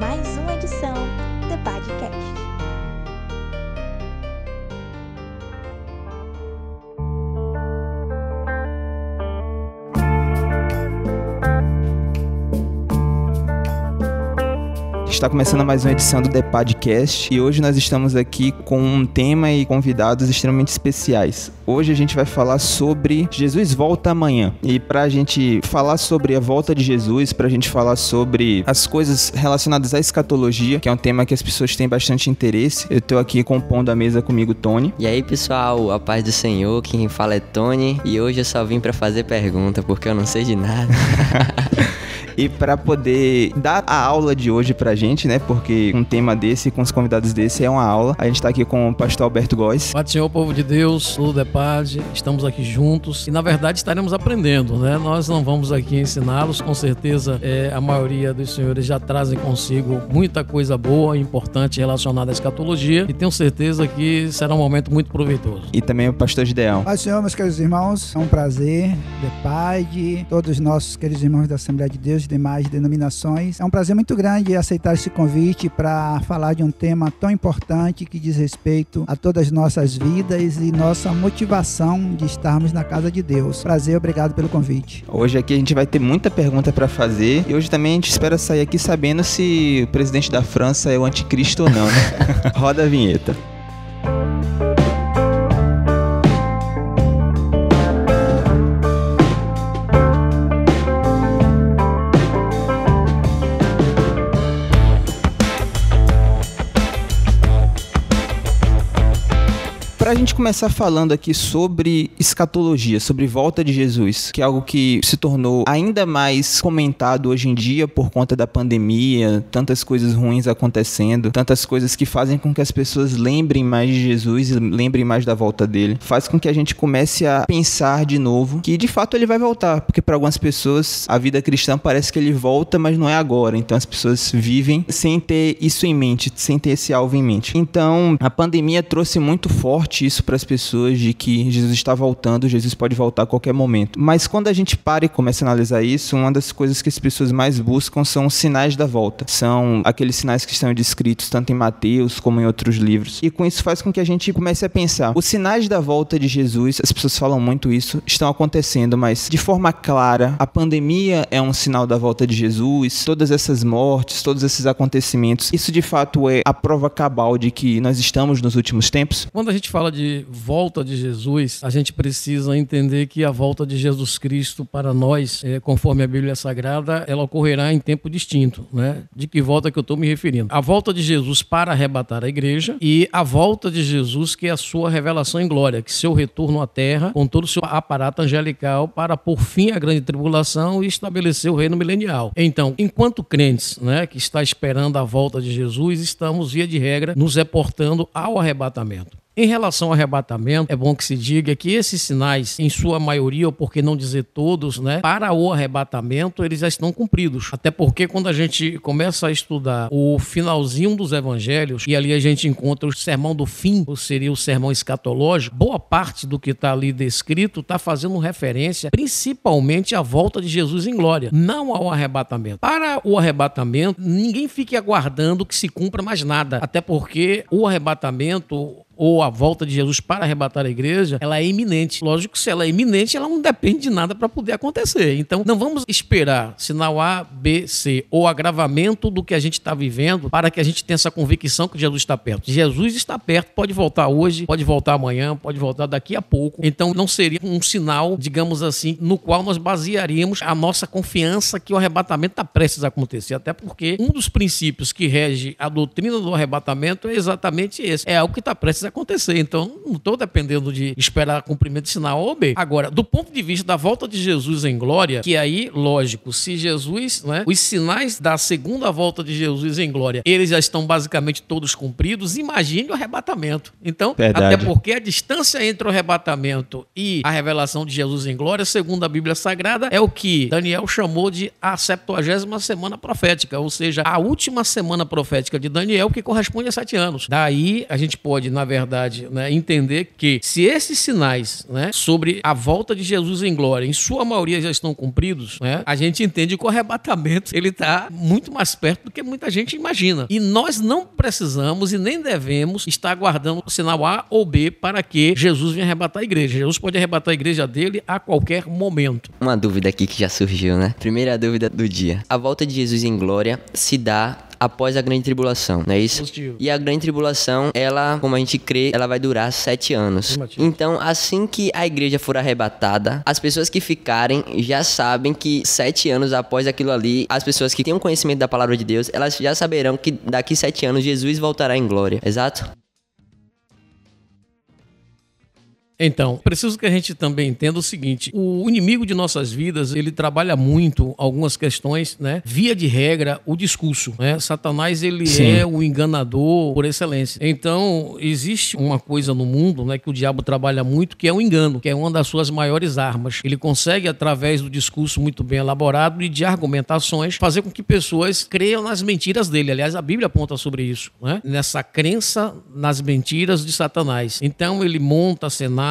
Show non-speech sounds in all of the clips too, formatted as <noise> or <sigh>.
mais uma edição Está começando mais uma edição do The Podcast e hoje nós estamos aqui com um tema e convidados extremamente especiais. Hoje a gente vai falar sobre Jesus volta amanhã. E para a gente falar sobre a volta de Jesus, para a gente falar sobre as coisas relacionadas à escatologia, que é um tema que as pessoas têm bastante interesse, eu estou aqui compondo a mesa comigo, Tony. E aí, pessoal, a paz do Senhor, quem fala é Tony, e hoje eu só vim para fazer pergunta, porque eu não sei de nada. <laughs> E para poder dar a aula de hoje pra gente, né? Porque um tema desse, com os convidados desse, é uma aula. A gente tá aqui com o pastor Alberto Góes. Paz Senhor, povo de Deus, tudo é paz, estamos aqui juntos e na verdade estaremos aprendendo, né? Nós não vamos aqui ensiná-los, com certeza é, a maioria dos senhores já trazem consigo muita coisa boa e importante relacionada à escatologia e tenho certeza que será um momento muito proveitoso. E também o pastor Gideão. Paz Senhor, meus queridos irmãos, é um prazer, de pai de todos os nossos queridos irmãos da Assembleia de Deus demais denominações. É um prazer muito grande aceitar esse convite para falar de um tema tão importante que diz respeito a todas as nossas vidas e nossa motivação de estarmos na casa de Deus. Prazer, obrigado pelo convite. Hoje aqui a gente vai ter muita pergunta para fazer e hoje também a gente espera sair aqui sabendo se o presidente da França é o anticristo ou não, né? <laughs> Roda a vinheta. Para a gente começar falando aqui sobre escatologia, sobre volta de Jesus, que é algo que se tornou ainda mais comentado hoje em dia por conta da pandemia, tantas coisas ruins acontecendo, tantas coisas que fazem com que as pessoas lembrem mais de Jesus e lembrem mais da volta dele, faz com que a gente comece a pensar de novo que de fato ele vai voltar, porque para algumas pessoas a vida cristã parece que ele volta, mas não é agora. Então as pessoas vivem sem ter isso em mente, sem ter esse alvo em mente. Então a pandemia trouxe muito forte isso para as pessoas de que Jesus está voltando, Jesus pode voltar a qualquer momento. Mas quando a gente para e começa a analisar isso, uma das coisas que as pessoas mais buscam são os sinais da volta. São aqueles sinais que estão descritos tanto em Mateus como em outros livros. E com isso faz com que a gente comece a pensar: os sinais da volta de Jesus, as pessoas falam muito isso, estão acontecendo, mas de forma clara, a pandemia é um sinal da volta de Jesus, todas essas mortes, todos esses acontecimentos, isso de fato é a prova cabal de que nós estamos nos últimos tempos? Quando a gente fala de volta de Jesus, a gente precisa entender que a volta de Jesus Cristo para nós, é, conforme a Bíblia Sagrada, ela ocorrerá em tempo distinto. Né? De que volta que eu estou me referindo? A volta de Jesus para arrebatar a igreja e a volta de Jesus, que é a sua revelação em glória, que seu retorno à terra, com todo o seu aparato angelical, para por fim a grande tribulação e estabelecer o reino milenial. Então, enquanto crentes né, que está esperando a volta de Jesus, estamos, via de regra, nos reportando ao arrebatamento. Em relação ao arrebatamento, é bom que se diga que esses sinais, em sua maioria, ou por que não dizer todos, né, para o arrebatamento, eles já estão cumpridos. Até porque quando a gente começa a estudar o finalzinho dos evangelhos, e ali a gente encontra o sermão do fim, ou seria o sermão escatológico, boa parte do que está ali descrito está fazendo referência principalmente à volta de Jesus em glória, não ao arrebatamento. Para o arrebatamento, ninguém fique aguardando que se cumpra mais nada, até porque o arrebatamento ou a volta de Jesus para arrebatar a igreja, ela é iminente. Lógico se ela é iminente, ela não depende de nada para poder acontecer. Então, não vamos esperar sinal A, B, C ou agravamento do que a gente está vivendo para que a gente tenha essa convicção que Jesus está perto. Jesus está perto, pode voltar hoje, pode voltar amanhã, pode voltar daqui a pouco. Então, não seria um sinal, digamos assim, no qual nós basearíamos a nossa confiança que o arrebatamento está prestes a acontecer. Até porque um dos princípios que rege a doutrina do arrebatamento é exatamente esse. É algo que está prestes a acontecer. Então, não estou dependendo de esperar cumprimento de sinal ou B. Agora, do ponto de vista da volta de Jesus em glória, que aí, lógico, se Jesus, né, os sinais da segunda volta de Jesus em glória, eles já estão basicamente todos cumpridos, imagine o arrebatamento. Então, Verdade. até porque a distância entre o arrebatamento e a revelação de Jesus em glória, segundo a Bíblia Sagrada, é o que Daniel chamou de a 70 semana profética, ou seja, a última semana profética de Daniel, que corresponde a sete anos. Daí, a gente pode, na verdade, verdade, né, entender que se esses sinais né, sobre a volta de Jesus em glória, em sua maioria já estão cumpridos, né, a gente entende que o arrebatamento ele está muito mais perto do que muita gente imagina. E nós não precisamos e nem devemos estar aguardando o sinal A ou B para que Jesus venha arrebatar a igreja. Jesus pode arrebatar a igreja dele a qualquer momento. Uma dúvida aqui que já surgiu, né? Primeira dúvida do dia. A volta de Jesus em glória se dá após a grande tribulação, não é isso? Positivo. E a grande tribulação, ela, como a gente crê, ela vai durar sete anos. Então, assim que a igreja for arrebatada, as pessoas que ficarem já sabem que sete anos após aquilo ali, as pessoas que têm um conhecimento da palavra de Deus, elas já saberão que daqui sete anos Jesus voltará em glória. Exato? Então, preciso que a gente também entenda o seguinte: o inimigo de nossas vidas ele trabalha muito algumas questões, né? Via de regra, o discurso. Né? Satanás ele Sim. é o enganador por excelência. Então, existe uma coisa no mundo, né, que o diabo trabalha muito, que é o engano, que é uma das suas maiores armas. Ele consegue através do discurso muito bem elaborado e de argumentações fazer com que pessoas creiam nas mentiras dele. Aliás, a Bíblia aponta sobre isso, né? Nessa crença nas mentiras de Satanás. Então, ele monta cenários,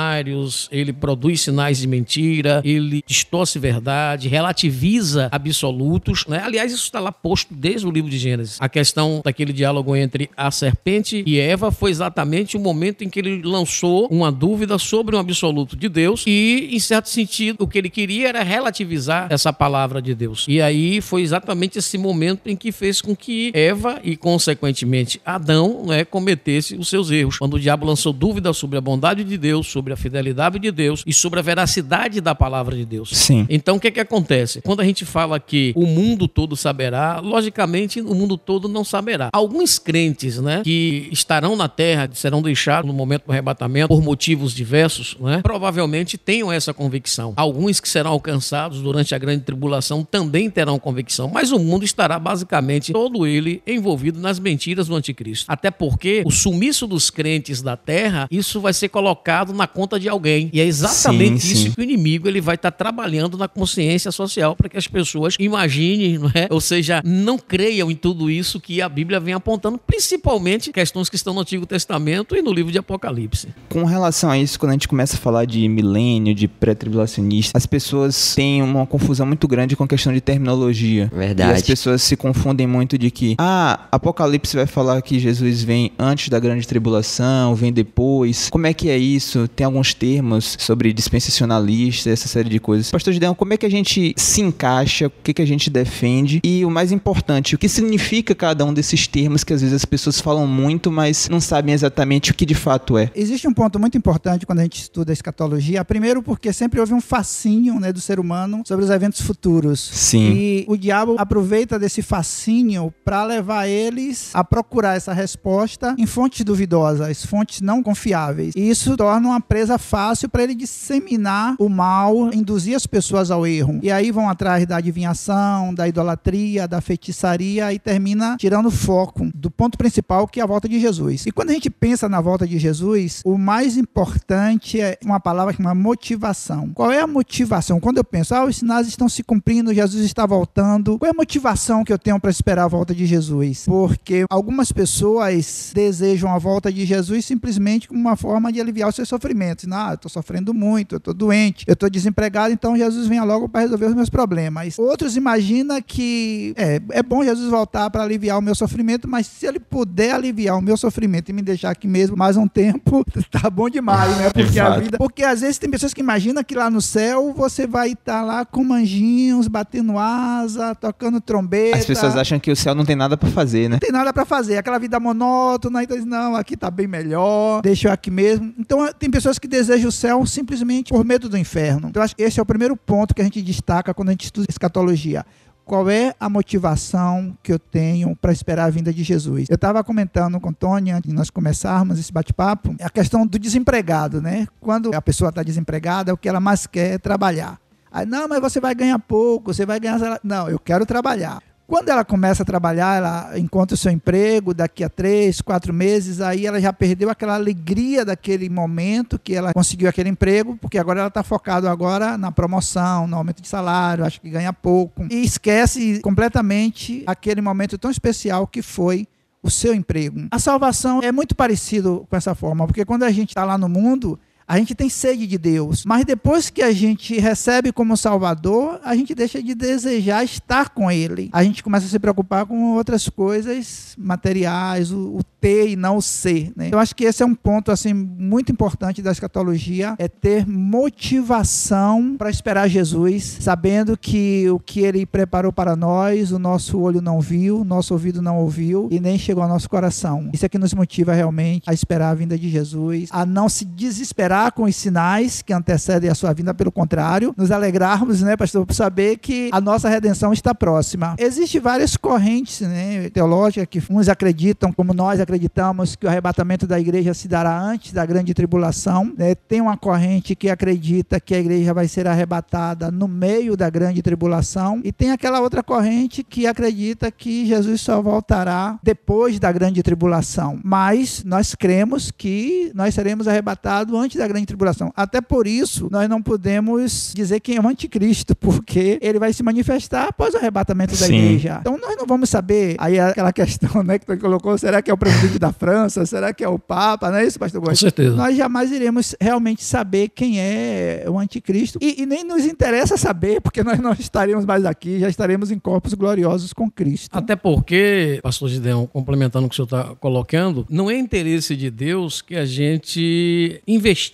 ele produz sinais de mentira, ele distorce verdade, relativiza absolutos, né? Aliás, isso está lá posto desde o livro de Gênesis. A questão daquele diálogo entre a serpente e Eva foi exatamente o momento em que ele lançou uma dúvida sobre um absoluto de Deus e, em certo sentido, o que ele queria era relativizar essa palavra de Deus. E aí foi exatamente esse momento em que fez com que Eva e, consequentemente, Adão né, cometesse os seus erros. Quando o diabo lançou dúvidas sobre a bondade de Deus, sobre a fidelidade de Deus e sobre a veracidade da palavra de Deus. Sim. Então, o que, que acontece? Quando a gente fala que o mundo todo saberá, logicamente o mundo todo não saberá. Alguns crentes, né, que estarão na terra, serão deixados no momento do arrebatamento por motivos diversos, né, provavelmente tenham essa convicção. Alguns que serão alcançados durante a grande tribulação também terão convicção, mas o mundo estará basicamente todo ele envolvido nas mentiras do anticristo. Até porque o sumiço dos crentes da terra, isso vai ser colocado na conta de alguém. E é exatamente Sim, isso sim. que o inimigo ele vai estar trabalhando na consciência social para que as pessoas imaginem, não é? ou seja, não creiam em tudo isso que a Bíblia vem apontando, principalmente questões que estão no Antigo Testamento e no livro de Apocalipse. Com relação a isso, quando a gente começa a falar de milênio, de pré-tribulacionista, as pessoas têm uma confusão muito grande com a questão de terminologia. Verdade. E as pessoas se confundem muito de que, ah, Apocalipse vai falar que Jesus vem antes da grande tribulação, vem depois. Como é que é isso? Tem alguns termos sobre dispensacionalista, essa série de coisas. Pastor Gideon, como é que a gente se encaixa? O que, que a gente defende? E o mais importante, o que significa cada um desses termos que às vezes as pessoas falam muito, mas não sabem exatamente o que de fato é? Existe um ponto muito importante quando a gente estuda a escatologia. Primeiro, porque sempre houve um fascínio né, do ser humano sobre os eventos futuros. Sim. E o diabo aproveita desse fascínio para levar eles a procurar essa resposta em fontes duvidosas, fontes não confiáveis. E isso torna uma presa fácil para ele disseminar o mal, induzir as pessoas ao erro. E aí vão atrás da adivinhação, da idolatria, da feitiçaria e termina tirando o foco do ponto principal que é a volta de Jesus. E quando a gente pensa na volta de Jesus, o mais importante é uma palavra que chama motivação. Qual é a motivação? Quando eu penso, ah, os sinais estão se cumprindo, Jesus está voltando. Qual é a motivação que eu tenho para esperar a volta de Jesus? Porque algumas pessoas desejam a volta de Jesus simplesmente como uma forma de aliviar os seus sofrimentos. Ah, eu estou sofrendo muito, eu estou doente, eu estou desempregado, então Jesus venha logo para resolver os meus problemas. Outros imaginam que é, é bom Jesus voltar para aliviar o meu sofrimento, mas se ele puder aliviar o meu sofrimento e me deixar aqui mesmo mais um tempo, <laughs> tá bom demais, né? Porque a vida. Porque às vezes tem pessoas que imaginam que lá no céu você vai estar lá com anjinhos, batendo asa, tocando trombeta. As pessoas acham que o céu não tem nada pra fazer, né? Não tem nada pra fazer, aquela vida monótona, então não, aqui tá bem melhor, deixa eu aqui mesmo. Então tem pessoas que desejam o céu simplesmente por medo do inferno. Então acho que esse é o primeiro ponto que a gente destaca quando a gente estuda escatologia. Qual é a motivação que eu tenho para esperar a vinda de Jesus? Eu estava comentando com Tony antes de nós começarmos esse bate-papo, a questão do desempregado, né? Quando a pessoa está desempregada, o que ela mais quer é trabalhar. Aí, não, mas você vai ganhar pouco, você vai ganhar. salário." Não, eu quero trabalhar. Quando ela começa a trabalhar, ela encontra o seu emprego daqui a três, quatro meses, aí ela já perdeu aquela alegria daquele momento que ela conseguiu aquele emprego, porque agora ela está focada agora na promoção, no aumento de salário, acho que ganha pouco. E esquece completamente aquele momento tão especial que foi o seu emprego. A salvação é muito parecido com essa forma, porque quando a gente está lá no mundo, a gente tem sede de Deus, mas depois que a gente recebe como Salvador, a gente deixa de desejar estar com Ele. A gente começa a se preocupar com outras coisas materiais, o, o ter e não o ser. Né? Eu acho que esse é um ponto assim muito importante da escatologia, é ter motivação para esperar Jesus, sabendo que o que Ele preparou para nós, o nosso olho não viu, nosso ouvido não ouviu e nem chegou ao nosso coração. Isso é que nos motiva realmente a esperar a vinda de Jesus, a não se desesperar com os sinais que antecedem a sua vinda, pelo contrário, nos alegrarmos, né, pastor, por saber que a nossa redenção está próxima. Existem várias correntes né, teológicas que uns acreditam, como nós acreditamos, que o arrebatamento da igreja se dará antes da grande tribulação. Né? Tem uma corrente que acredita que a igreja vai ser arrebatada no meio da grande tribulação, e tem aquela outra corrente que acredita que Jesus só voltará depois da grande tribulação. Mas nós cremos que nós seremos arrebatados antes da grande tribulação. Até por isso, nós não podemos dizer quem é o anticristo, <laughs> porque ele vai se manifestar após o arrebatamento da Sim. igreja. Então nós não vamos saber, aí aquela <laughs> questão né, que tu colocou, será que é o presidente da França? Será que é o Papa? Não é isso, pastor Com Góes? certeza. Nós jamais iremos realmente saber quem é o anticristo. E, e nem nos interessa saber, porque nós não estaremos mais aqui, já estaremos em corpos gloriosos com Cristo. Até porque, pastor Gideão, complementando o que o senhor está colocando, não é interesse de Deus que a gente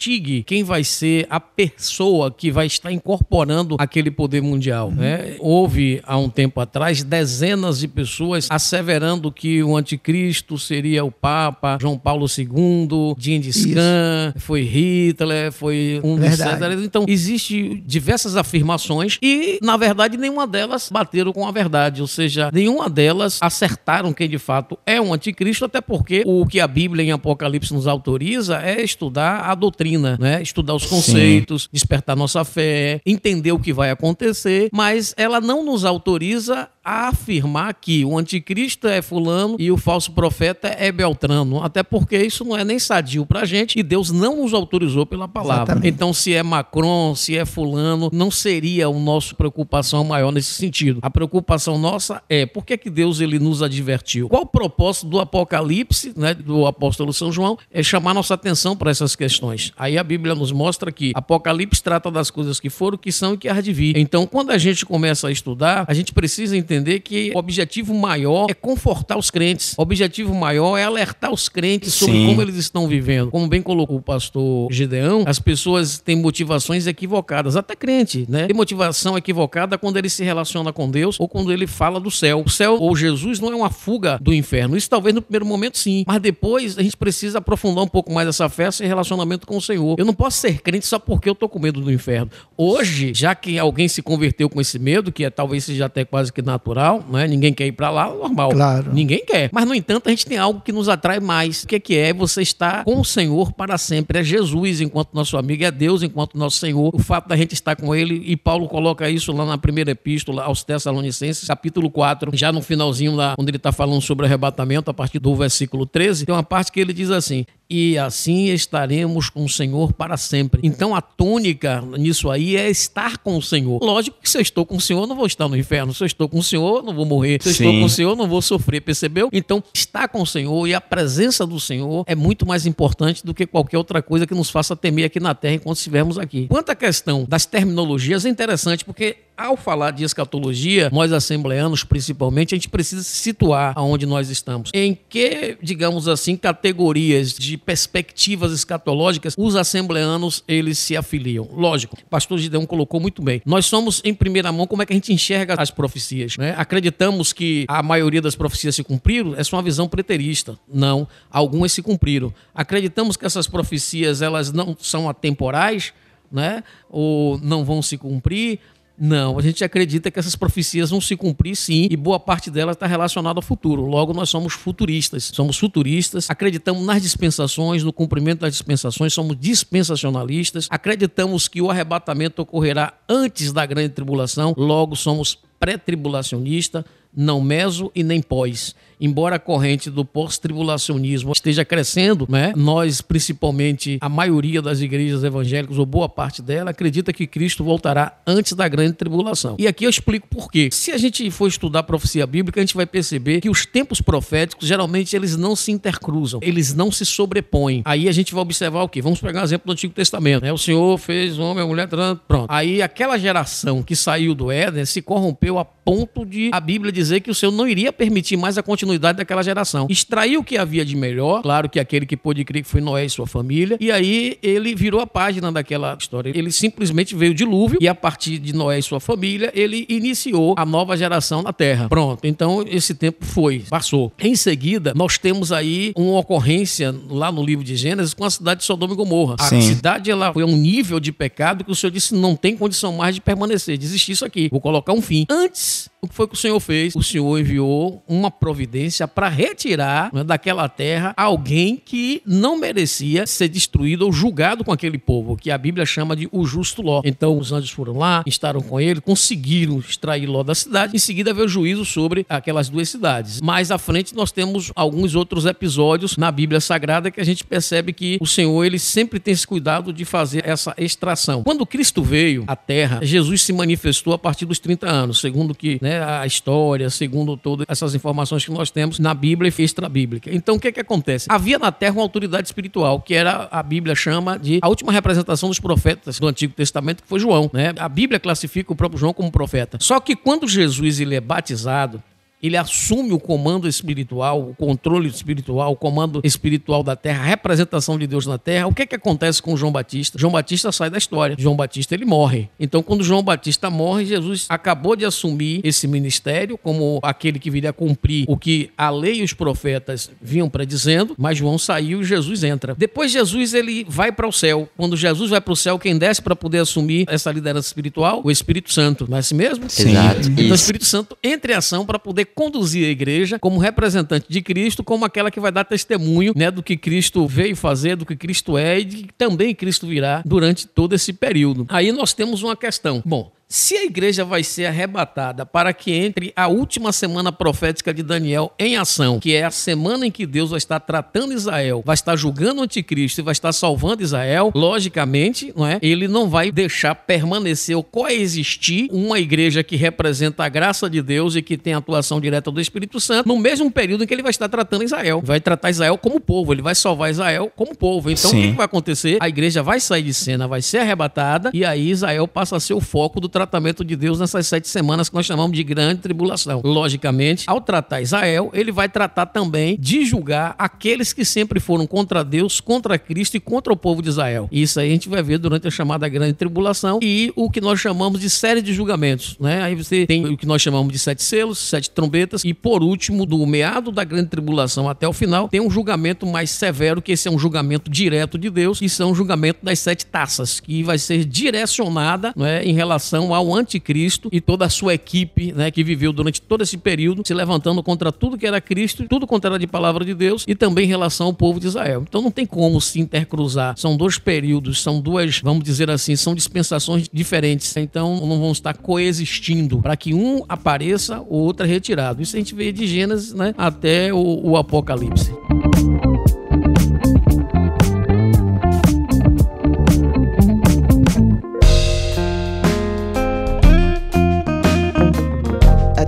investigue quem vai ser a pessoa que vai estar incorporando aquele poder mundial. Né? Houve, há um tempo atrás, dezenas de pessoas asseverando que o anticristo seria o Papa, João Paulo II, Gengis. Khan, foi Hitler, foi um Verdade. Césares. Então, existe diversas afirmações e, na verdade, nenhuma delas bateram com a verdade. Ou seja, nenhuma delas acertaram quem de fato é um anticristo, até porque o que a Bíblia em Apocalipse nos autoriza é estudar a doutrina, né? estudar os conceitos, despertar nossa fé, entender o que vai acontecer, mas ela não nos autoriza a afirmar que o anticristo é fulano e o falso profeta é Beltrano, até porque isso não é nem sadio pra gente e Deus não nos autorizou pela palavra. Exatamente. Então, se é Macron, se é fulano, não seria o nosso preocupação maior nesse sentido. A preocupação nossa é por que, que Deus ele nos advertiu? Qual o propósito do Apocalipse, né, do apóstolo São João, é chamar nossa atenção para essas questões. Aí a Bíblia nos mostra que Apocalipse trata das coisas que foram, que são e que há de vir. Então, quando a gente começa a estudar, a gente precisa entender que o objetivo maior é confortar os crentes. O objetivo maior é alertar os crentes sobre Sim. como eles estão vivendo. Como bem colocou o pastor Gideão, as pessoas têm motivações equivocadas, até crente, né? Tem motivação equivocada quando ele se relaciona com Deus ou quando ele fala do céu. O céu ou Jesus não é uma fuga do inferno. Isso talvez no primeiro momento sim, mas depois a gente precisa aprofundar um pouco mais essa fé, esse relacionamento com o Senhor. Eu não posso ser crente só porque eu tô com medo do inferno. Hoje, já que alguém se converteu com esse medo, que é talvez seja até quase que natural, né? Ninguém quer ir para lá, normal. Claro. Ninguém quer. Mas, no entanto, a gente tem algo que nos atrai mais. O que é que é? Você estar com o Senhor para sempre. É Jesus enquanto nosso amigo, é Deus enquanto nosso Senhor. O fato da gente estar com Ele, e Paulo coloca isso lá na primeira epístola aos Tessalonicenses, capítulo 4, já no finalzinho lá, onde ele está falando sobre arrebatamento, a partir do versículo 13, tem uma parte que ele diz assim: e assim estaremos com o Senhor para sempre. Então a tônica nisso aí é estar com o Senhor. Lógico que se eu estou com o Senhor, eu não vou estar no inferno. Se eu estou com o Senhor, eu não vou morrer. Se eu estou Sim. com o Senhor, eu não vou sofrer, percebeu? Então, estar com o Senhor e a presença do Senhor é muito mais importante do que qualquer outra coisa que nos faça temer aqui na terra enquanto estivermos aqui. Quanto à questão das terminologias, é interessante porque ao falar de escatologia, nós assembleanos principalmente, a gente precisa se situar aonde nós estamos. Em que, digamos assim, categorias de perspectivas escatológicas os assembleanos eles se afiliam? Lógico, o pastor Gideon colocou muito bem. Nós somos em primeira mão como é que a gente enxerga as profecias, né? Acreditamos que a maioria das profecias se cumpriram, é só uma visão preterista. Não, algumas se cumpriram. Acreditamos que essas profecias elas não são atemporais, né? Ou não vão se cumprir. Não, a gente acredita que essas profecias vão se cumprir sim, e boa parte delas está relacionada ao futuro. Logo, nós somos futuristas. Somos futuristas, acreditamos nas dispensações, no cumprimento das dispensações, somos dispensacionalistas, acreditamos que o arrebatamento ocorrerá antes da grande tribulação, logo somos pré-tribulacionista, não meso e nem pós. Embora a corrente do pós-tribulacionismo esteja crescendo, né? nós, principalmente a maioria das igrejas evangélicas, ou boa parte dela, acredita que Cristo voltará antes da grande tribulação. E aqui eu explico por quê. Se a gente for estudar a profecia bíblica, a gente vai perceber que os tempos proféticos, geralmente, eles não se intercruzam, eles não se sobrepõem. Aí a gente vai observar o quê? Vamos pegar um exemplo do Antigo Testamento. Né? O Senhor fez homem, mulher, pronto. Aí aquela geração que saiu do Éden se corrompeu a ponto de a Bíblia dizer que o Senhor não iria permitir mais a continuidade daquela geração. Extraiu o que havia de melhor, claro que aquele que pôde crer que foi Noé e sua família, e aí ele virou a página daquela história. Ele simplesmente veio o dilúvio e a partir de Noé e sua família, ele iniciou a nova geração na Terra. Pronto, então esse tempo foi, passou. Em seguida, nós temos aí uma ocorrência lá no livro de Gênesis com a cidade de Sodoma e Gomorra. A cidade ela foi a um nível de pecado que o Senhor disse não tem condição mais de permanecer, desistir isso aqui, vou colocar um fim. Antes o que foi que o Senhor fez? O Senhor enviou uma providência para retirar né, daquela terra alguém que não merecia ser destruído ou julgado com aquele povo, que a Bíblia chama de o justo Ló. Então os anjos foram lá, estaram com ele, conseguiram extrair Ló da cidade. Em seguida veio o juízo sobre aquelas duas cidades. Mais à frente nós temos alguns outros episódios na Bíblia Sagrada que a gente percebe que o Senhor ele sempre tem esse cuidado de fazer essa extração. Quando Cristo veio à terra, Jesus se manifestou a partir dos 30 anos, segundo que né, a história, segundo todas essas informações que nós temos na Bíblia e extra-bíblica. Então, o que é que acontece? Havia na Terra uma autoridade espiritual, que era, a Bíblia chama de a última representação dos profetas do Antigo Testamento, que foi João. Né? A Bíblia classifica o próprio João como profeta. Só que quando Jesus ele é batizado, ele assume o comando espiritual, o controle espiritual, o comando espiritual da terra, a representação de Deus na terra. O que é que acontece com João Batista? João Batista sai da história. João Batista ele morre. Então, quando João Batista morre, Jesus acabou de assumir esse ministério como aquele que viria a cumprir o que a lei e os profetas vinham predizendo, mas João saiu e Jesus entra. Depois Jesus ele vai para o céu. Quando Jesus vai para o céu, quem desce para poder assumir essa liderança espiritual? O Espírito Santo. Não é assim mesmo? Sim. Exato. Então, o Espírito Santo entra em ação para poder conduzir a igreja como representante de Cristo, como aquela que vai dar testemunho né, do que Cristo veio fazer, do que Cristo é e de que também Cristo virá durante todo esse período. Aí nós temos uma questão. Bom, se a igreja vai ser arrebatada para que entre a última semana profética de Daniel em ação, que é a semana em que Deus vai estar tratando Israel, vai estar julgando o anticristo e vai estar salvando Israel, logicamente, não é? Ele não vai deixar permanecer ou coexistir uma igreja que representa a graça de Deus e que tem a atuação direta do Espírito Santo, no mesmo período em que ele vai estar tratando Israel. Vai tratar Israel como povo, ele vai salvar Israel como povo. Então Sim. o que vai acontecer? A igreja vai sair de cena, vai ser arrebatada e aí Israel passa a ser o foco do tratamento tratamento de Deus nessas sete semanas que nós chamamos de grande tribulação. Logicamente, ao tratar Israel, ele vai tratar também de julgar aqueles que sempre foram contra Deus, contra Cristo e contra o povo de Israel. Isso aí a gente vai ver durante a chamada grande tribulação e o que nós chamamos de série de julgamentos. Né? Aí você tem o que nós chamamos de sete selos, sete trombetas e por último, do meado da grande tribulação até o final, tem um julgamento mais severo, que esse é um julgamento direto de Deus, que são o julgamento das sete taças, que vai ser direcionada é, em relação ao anticristo e toda a sua equipe, né, que viveu durante todo esse período se levantando contra tudo que era Cristo, tudo contra era de palavra de Deus e também em relação ao povo de Israel. Então não tem como se intercruzar. São dois períodos, são duas, vamos dizer assim, são dispensações diferentes. Então não vão estar coexistindo para que um apareça, o outro é retirado. Isso a gente vê de Gênesis né, até o, o Apocalipse.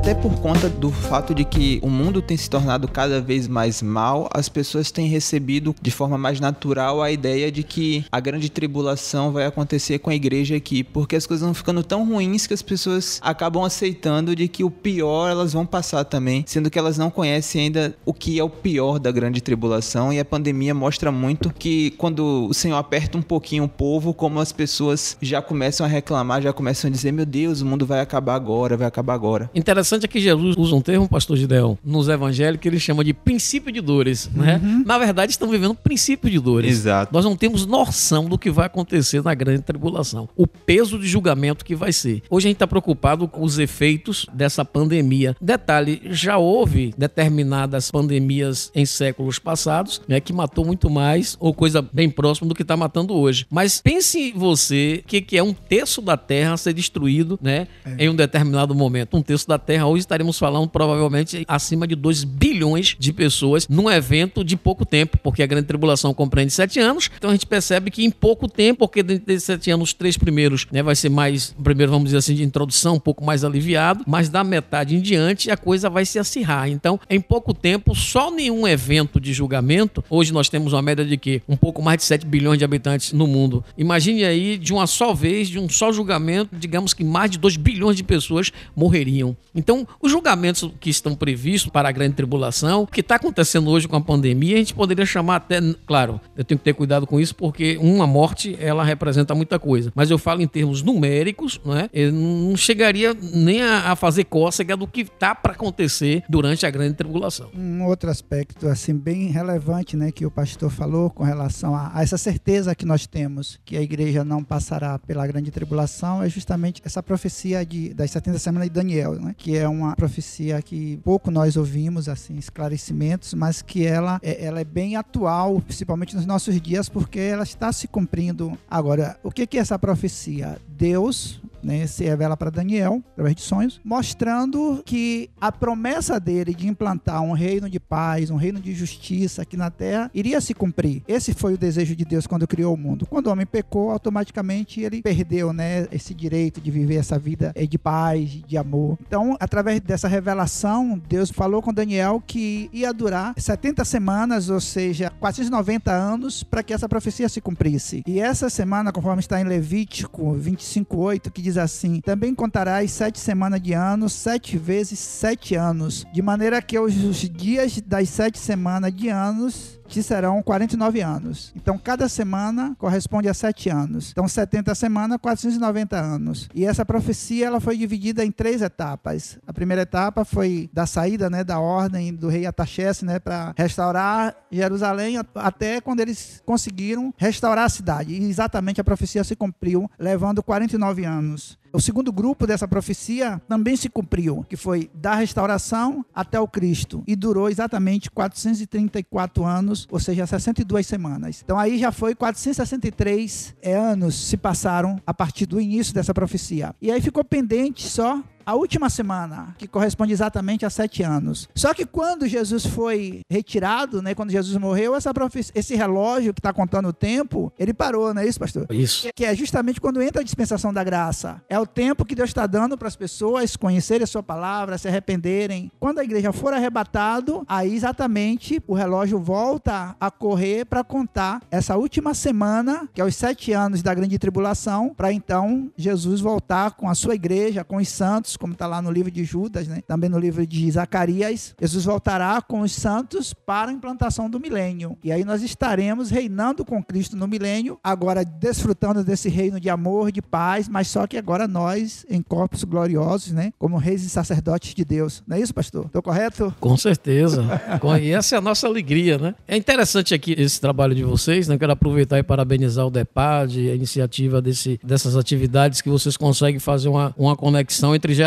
Até por conta do fato de que o mundo tem se tornado cada vez mais mal, as pessoas têm recebido de forma mais natural a ideia de que a grande tribulação vai acontecer com a igreja aqui, porque as coisas vão ficando tão ruins que as pessoas acabam aceitando de que o pior elas vão passar também, sendo que elas não conhecem ainda o que é o pior da grande tribulação e a pandemia mostra muito que quando o Senhor aperta um pouquinho o povo, como as pessoas já começam a reclamar, já começam a dizer: "Meu Deus, o mundo vai acabar agora, vai acabar agora". Interessante interessante é que Jesus usa um termo, pastor Gideão, nos evangelhos que ele chama de princípio de dores, né? Na verdade, estão vivendo um princípio de dores. Exato. Nós não temos noção do que vai acontecer na grande tribulação. O peso de julgamento que vai ser. Hoje a gente está preocupado com os efeitos dessa pandemia. Detalhe, já houve determinadas pandemias em séculos passados, né, que matou muito mais, ou coisa bem próxima do que está matando hoje. Mas pense você que, que é um terço da Terra ser destruído, né, em um determinado momento. Um terço da Terra, hoje estaremos falando provavelmente acima de 2 bilhões de pessoas num evento de pouco tempo, porque a grande tribulação compreende sete anos. Então a gente percebe que em pouco tempo, porque dentro desses sete anos, os três primeiros, né, vai ser mais, primeiro vamos dizer assim, de introdução, um pouco mais aliviado, mas da metade em diante a coisa vai se acirrar. Então, em pouco tempo, só nenhum evento de julgamento, hoje nós temos uma média de que um pouco mais de 7 bilhões de habitantes no mundo. Imagine aí, de uma só vez, de um só julgamento, digamos que mais de 2 bilhões de pessoas morreriam. Então, os julgamentos que estão previstos para a grande tribulação, o que está acontecendo hoje com a pandemia, a gente poderia chamar até, claro, eu tenho que ter cuidado com isso porque uma morte, ela representa muita coisa. Mas eu falo em termos numéricos, né? Eu não chegaria nem a, a fazer cócega do que está para acontecer durante a grande tribulação. Um outro aspecto assim bem relevante, né, que o pastor falou com relação a, a essa certeza que nós temos que a igreja não passará pela grande tribulação é justamente essa profecia de, das 70 semanas de Daniel, né, que é uma profecia que pouco nós ouvimos assim esclarecimentos, mas que ela é, ela é bem atual, principalmente nos nossos dias, porque ela está se cumprindo agora. O que que é essa profecia? Deus né, se revela para Daniel, através de sonhos, mostrando que a promessa dele de implantar um reino de paz, um reino de justiça aqui na terra, iria se cumprir. Esse foi o desejo de Deus quando criou o mundo. Quando o homem pecou, automaticamente ele perdeu né, esse direito de viver essa vida de paz, de amor. Então, através dessa revelação, Deus falou com Daniel que ia durar 70 semanas, ou seja, 490 anos, para que essa profecia se cumprisse. E essa semana, conforme está em Levítico 25:8, que diz assim: Também contarás sete semanas de anos, sete vezes sete anos, de maneira que os dias das sete semanas de anos te serão 49 anos. Então, cada semana corresponde a 7 anos. Então, 70 semanas, 490 anos. E essa profecia ela foi dividida em três etapas. A primeira etapa foi da saída né, da ordem do rei Ataxerxes né, para restaurar Jerusalém até quando eles conseguiram restaurar a cidade. E exatamente a profecia se cumpriu, levando 49 anos. O segundo grupo dessa profecia também se cumpriu, que foi da restauração até o Cristo, e durou exatamente 434 anos, ou seja, 62 semanas. Então aí já foi 463 anos se passaram a partir do início dessa profecia. E aí ficou pendente só a última semana, que corresponde exatamente a sete anos. Só que quando Jesus foi retirado, né, quando Jesus morreu, essa esse relógio que está contando o tempo, ele parou, não é isso, pastor? Isso. Que é justamente quando entra a dispensação da graça. É o tempo que Deus está dando para as pessoas conhecerem a sua palavra, se arrependerem. Quando a igreja for arrebatado, aí exatamente o relógio volta a correr para contar essa última semana, que é os sete anos da grande tribulação, para então Jesus voltar com a sua igreja, com os santos, como está lá no livro de Judas, né? também no livro de Zacarias. Jesus voltará com os santos para a implantação do milênio. E aí nós estaremos reinando com Cristo no milênio, agora desfrutando desse reino de amor, de paz, mas só que agora nós, em corpos gloriosos, né? como reis e sacerdotes de Deus. Não é isso, pastor? Estou correto? Com certeza. e essa é a nossa alegria, né? É interessante aqui esse trabalho de vocês, né? Quero aproveitar e parabenizar o DEPAD, a iniciativa desse, dessas atividades que vocês conseguem fazer uma, uma conexão entre gerações,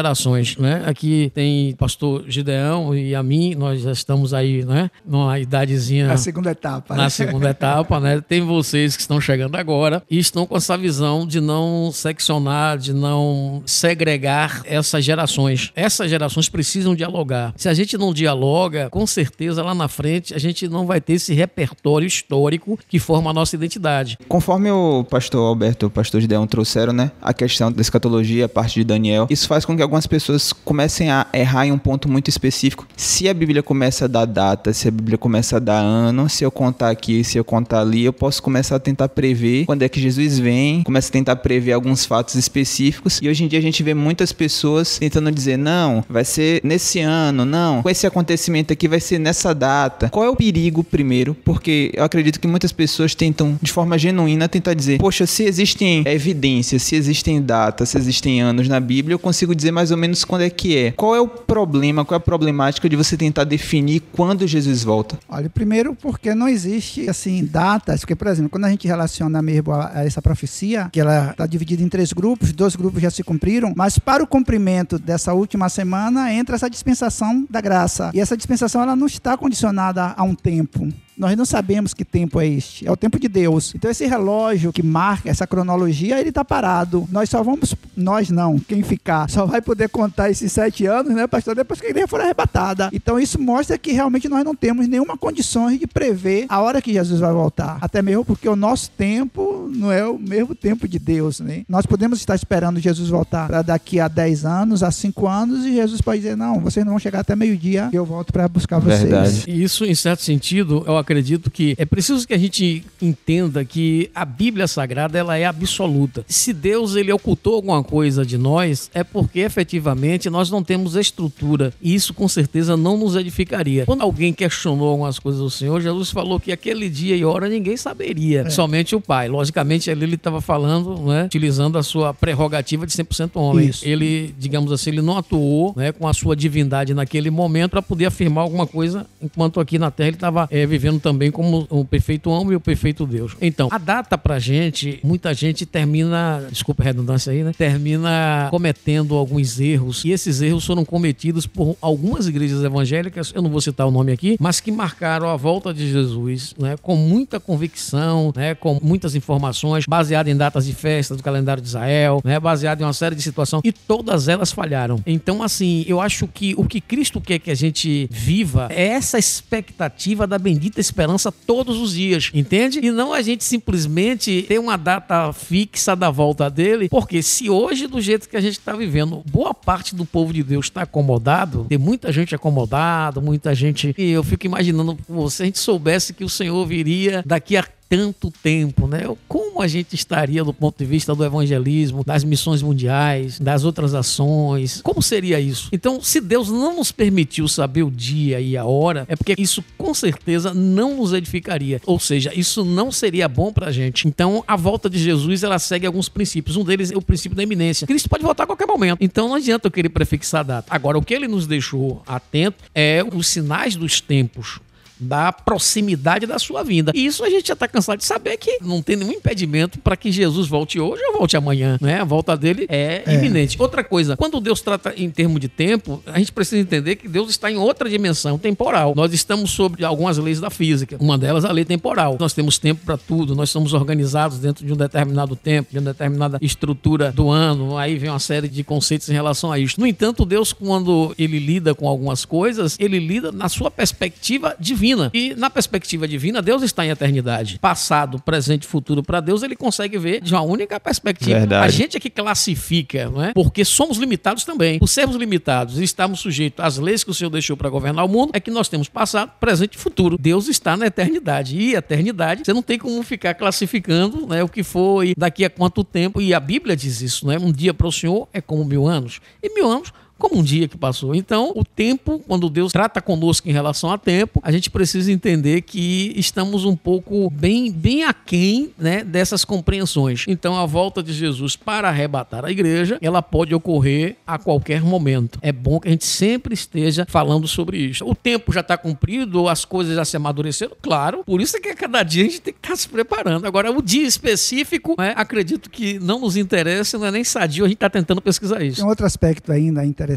né? Aqui tem pastor Gideão e a mim, nós já estamos aí, né? Numa idadezinha. Na segunda etapa. Na né? segunda etapa, né? Tem vocês que estão chegando agora e estão com essa visão de não seccionar, de não segregar essas gerações. Essas gerações precisam dialogar. Se a gente não dialoga, com certeza lá na frente a gente não vai ter esse repertório histórico que forma a nossa identidade. Conforme o pastor Alberto e o pastor Gideon trouxeram, né, a questão da escatologia, a parte de Daniel, isso faz com que algumas pessoas comecem a errar em um ponto muito específico. Se a Bíblia começa a dar data, se a Bíblia começa a dar ano, se eu contar aqui, se eu contar ali, eu posso começar a tentar prever quando é que Jesus vem, começa a tentar prever alguns fatos específicos. E hoje em dia a gente vê muitas pessoas tentando dizer, não, vai ser nesse ano, não, com esse acontecimento aqui vai ser nessa data. Qual é o perigo primeiro? Porque eu acredito que muitas pessoas tentam, de forma genuína, tentar dizer, poxa, se existem evidências, se existem datas, se existem anos na Bíblia, eu consigo dizer mais ou menos quando é que é. Qual é o problema, qual é a problemática de você tentar definir quando Jesus volta? Olha, primeiro porque não existe, assim, datas, porque, por exemplo, quando a gente relaciona mesmo a, a essa profecia, que ela está dividida em três grupos, dois grupos já se cumpriram, mas para o cumprimento dessa última semana entra essa dispensação da graça. E essa dispensação ela não está condicionada a um tempo. Nós não sabemos que tempo é este. É o tempo de Deus. Então esse relógio que marca essa cronologia, ele está parado. Nós só vamos, nós não, quem ficar, só vai poder contar esses sete anos, né, pastor, depois que a igreja for arrebatada. Então isso mostra que realmente nós não temos nenhuma condição de prever a hora que Jesus vai voltar. Até mesmo porque o nosso tempo não é o mesmo tempo de Deus, né? Nós podemos estar esperando Jesus voltar para daqui a 10 anos, a 5 anos, e Jesus pode dizer: Não, vocês não vão chegar até meio-dia, eu volto para buscar vocês. Verdade. E isso, em certo sentido, eu acredito que é preciso que a gente entenda que a Bíblia Sagrada ela é absoluta. Se Deus ele ocultou alguma coisa de nós, é porque efetivamente nós não temos estrutura. E isso com certeza não nos edificaria. Quando alguém questionou algumas coisas do Senhor, Jesus falou que aquele dia e hora ninguém saberia, É. somente o Pai. Logicamente, ali ele estava falando, né, utilizando a sua prerrogativa de 100% homem. Isso. Ele, digamos assim, ele não atuou né, com a sua divindade naquele momento para poder afirmar alguma coisa, enquanto aqui na Terra ele estava vivendo também como o perfeito homem e o perfeito Deus. Então, a data pra gente, muita gente termina, desculpa a redundância aí, né? Termina cometendo alguns erros. E esses erros foram cometidos por algumas igrejas evangélicas, eu não vou citar o nome aqui, mas que marcaram a volta de Jesus, né? Com muita convicção, né? Com muitas informações, baseado em datas de festa do calendário de Israel, né? Baseado em uma série de situações. E todas elas falharam. Então, assim, eu acho que o que Cristo quer que a gente viva é essa expectativa da bendita esperança todos os dias, entende? E não a gente simplesmente ter uma data fixa da volta dele, porque se hoje, do jeito que a gente está vivendo, boa parte do povo de Deus está acomodado, tem muita gente acomodada, muita gente. E eu fico imaginando, se a gente soubesse que o Senhor viria daqui a tanto tempo, né? Como a gente estaria do ponto de vista do evangelismo, das missões mundiais, das outras ações? Como seria isso? Então, se Deus não nos permitiu saber o dia e a hora, é porque isso com certeza não nos edificaria. Ou seja, isso não seria bom pra gente. Então, a volta de Jesus, ela segue alguns princípios. Um deles é o princípio da iminência. Cristo pode voltar a qualquer momento. Então, não adianta eu querer prefixar a data. Agora, o que ele nos deixou atento é os sinais dos tempos da proximidade da sua vinda. E isso a gente já está cansado de saber que não tem nenhum impedimento para que Jesus volte hoje ou volte amanhã, né? A volta dele é, iminente. Outra coisa, quando Deus trata em termos de tempo, a gente precisa entender que Deus está em outra dimensão temporal. Nós estamos sobre algumas leis da física. Uma delas a lei temporal. Nós temos tempo para tudo, nós somos organizados dentro de um determinado tempo, de uma determinada estrutura do ano. Aí vem uma série de conceitos em relação a isso. No entanto, Deus quando ele lida com algumas coisas, ele lida na sua perspectiva divina. E na perspectiva divina, Deus está em eternidade. Passado, presente e futuro para Deus, ele consegue ver de uma única perspectiva. Verdade. A gente é que classifica, não é? Porque somos limitados também. Por sermos limitados e estarmos sujeitos às leis que o Senhor deixou para governar o mundo, é que nós temos passado, presente e futuro. Deus está na eternidade. E eternidade, você não tem como ficar classificando né, o que foi, daqui a quanto tempo. E a Bíblia diz isso, né? Um dia para o Senhor é como mil anos. E mil anos como um dia que passou. Então, o tempo, quando Deus trata conosco em relação a tempo, a gente precisa entender que estamos um pouco bem, bem aquém né, dessas compreensões. Então, a volta de Jesus para arrebatar a igreja, ela pode ocorrer a qualquer momento. É bom que a gente sempre esteja falando sobre isso. O tempo já está cumprido, as coisas já se amadureceram, claro. Por isso é que a cada dia a gente tem que estar se preparando. Agora, o dia específico, né, acredito que não nos interessa, não é nem sadio, a gente está tentando pesquisar isso. Tem um outro aspecto ainda interessante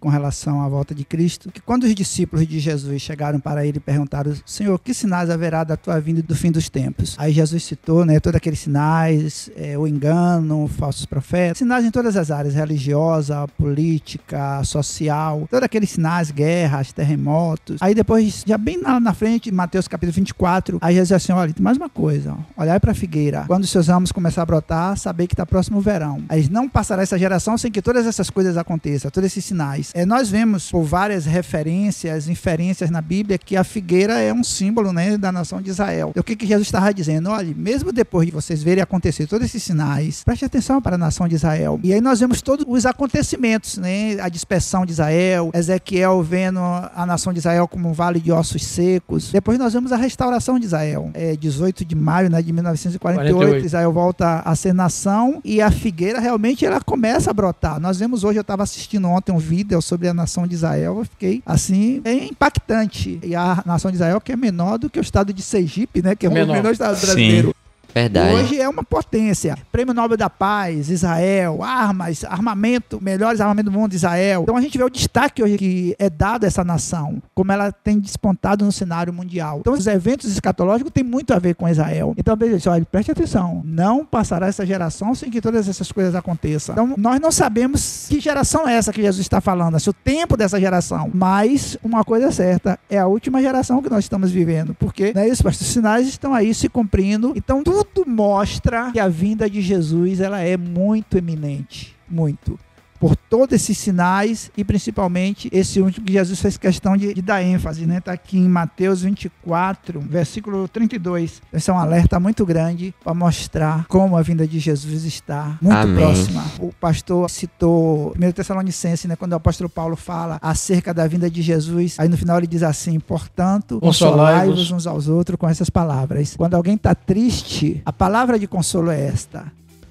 com relação à volta de Cristo, que quando os discípulos de Jesus chegaram para ele e perguntaram, Senhor, que sinais haverá da tua vinda e do fim dos tempos? Aí Jesus citou, né, todos aqueles sinais, é, o engano, falsos profetas, sinais em todas as áreas, religiosa, política, social, todos aqueles sinais, guerras, terremotos. Aí depois, já bem lá na frente, Mateus capítulo 24, aí Jesus assim, olha, mais uma coisa, ó, olhai para a figueira, quando os seus ramos começar a brotar, saber que está próximo o verão. Aí não passará essa geração sem que todas essas coisas aconteçam, todos esses sinais. É, nós vemos por várias referências, inferências na Bíblia, que a figueira é um símbolo né, da nação de Israel. o que, que Jesus estava dizendo? Olha, mesmo depois de vocês verem acontecer todos esses sinais, preste atenção para a nação de Israel. E aí nós vemos todos os acontecimentos, né? A dispersão de Israel, Ezequiel vendo a nação de Israel como um vale de ossos secos. Depois nós vemos a restauração de Israel. É 18 de maio né, de 1948, 48. Israel volta a ser nação e a figueira realmente ela começa a brotar. Nós vemos hoje, eu estava assistindo ontem um vídeo sobre a nação de Israel, eu fiquei assim, é impactante. E a nação de Israel que é menor do que o estado de Sergipe, né, que é o menor estado brasileiro. Verdade. Hoje é uma potência. Prêmio Nobel da Paz, Israel, armas, armamento, melhores armamentos do mundo, Israel. Então a gente vê o destaque hoje que é dado a essa nação, como ela tem despontado no cenário mundial. Então os eventos escatológicos têm muito a ver com Israel. Então, olha, preste atenção, não passará essa geração sem que todas essas coisas aconteçam. Então nós não sabemos que geração é essa que Jesus está falando, se o tempo dessa geração. Mas uma coisa é certa, é a última geração que nós estamos vivendo, porque né, os sinais estão aí se cumprindo. Então tudo tudo mostra que a vinda de Jesus ela é muito eminente, muito por todos esses sinais e principalmente esse último que Jesus fez questão de, de dar ênfase, né? Está aqui em Mateus 24, versículo 32. Esse é um alerta muito grande para mostrar como a vinda de Jesus está muito Amém. próxima. O pastor citou 1 Tessalonicense, né? Quando o apóstolo Paulo fala acerca da vinda de Jesus, aí no final ele diz assim: portanto, consolai-vos uns aos outros com essas palavras. Quando alguém está triste, a palavra de consolo é esta: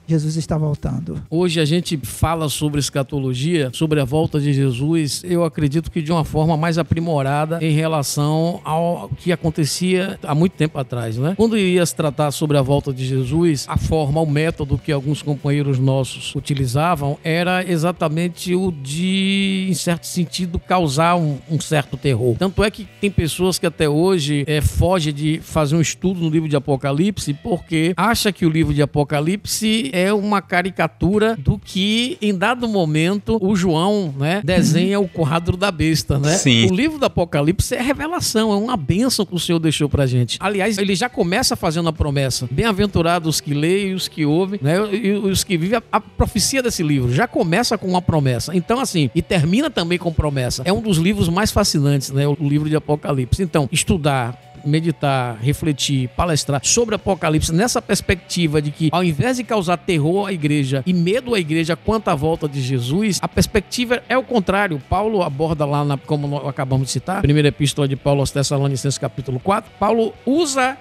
Jesus está voltando. Hoje a gente fala sobre escatologia, sobre a volta de Jesus, eu acredito que de uma forma mais aprimorada em relação ao que acontecia há muito tempo atrás, né? Quando ia se tratar sobre a volta de Jesus, a forma, o método que alguns companheiros nossos utilizavam era exatamente o de, em certo sentido, causar um, um certo terror. Tanto é que tem pessoas que até hoje é, fogem de fazer um estudo no livro de Apocalipse porque acha que o livro de Apocalipse é uma caricatura do que, em dado momento, o João né, desenha o quadro da besta, né? Sim. O livro do Apocalipse é revelação, é uma bênção que o Senhor deixou pra gente. Aliás, ele já começa fazendo a promessa. Bem-aventurados os que leem, os que ouvem, né? E os que vivem. A, a profecia desse livro já começa com uma promessa. Então, assim, e termina também com promessa. É um dos livros mais fascinantes, né? O livro de Apocalipse. Então, estudar, meditar, refletir, palestrar sobre Apocalipse nessa perspectiva de que, ao invés de causar terror à igreja e medo à igreja quanto à volta de Jesus, a perspectiva é o contrário. Paulo aborda lá, na, como acabamos de citar, primeira epístola de Paulo aos Tessalonicenses, capítulo 4, Paulo usa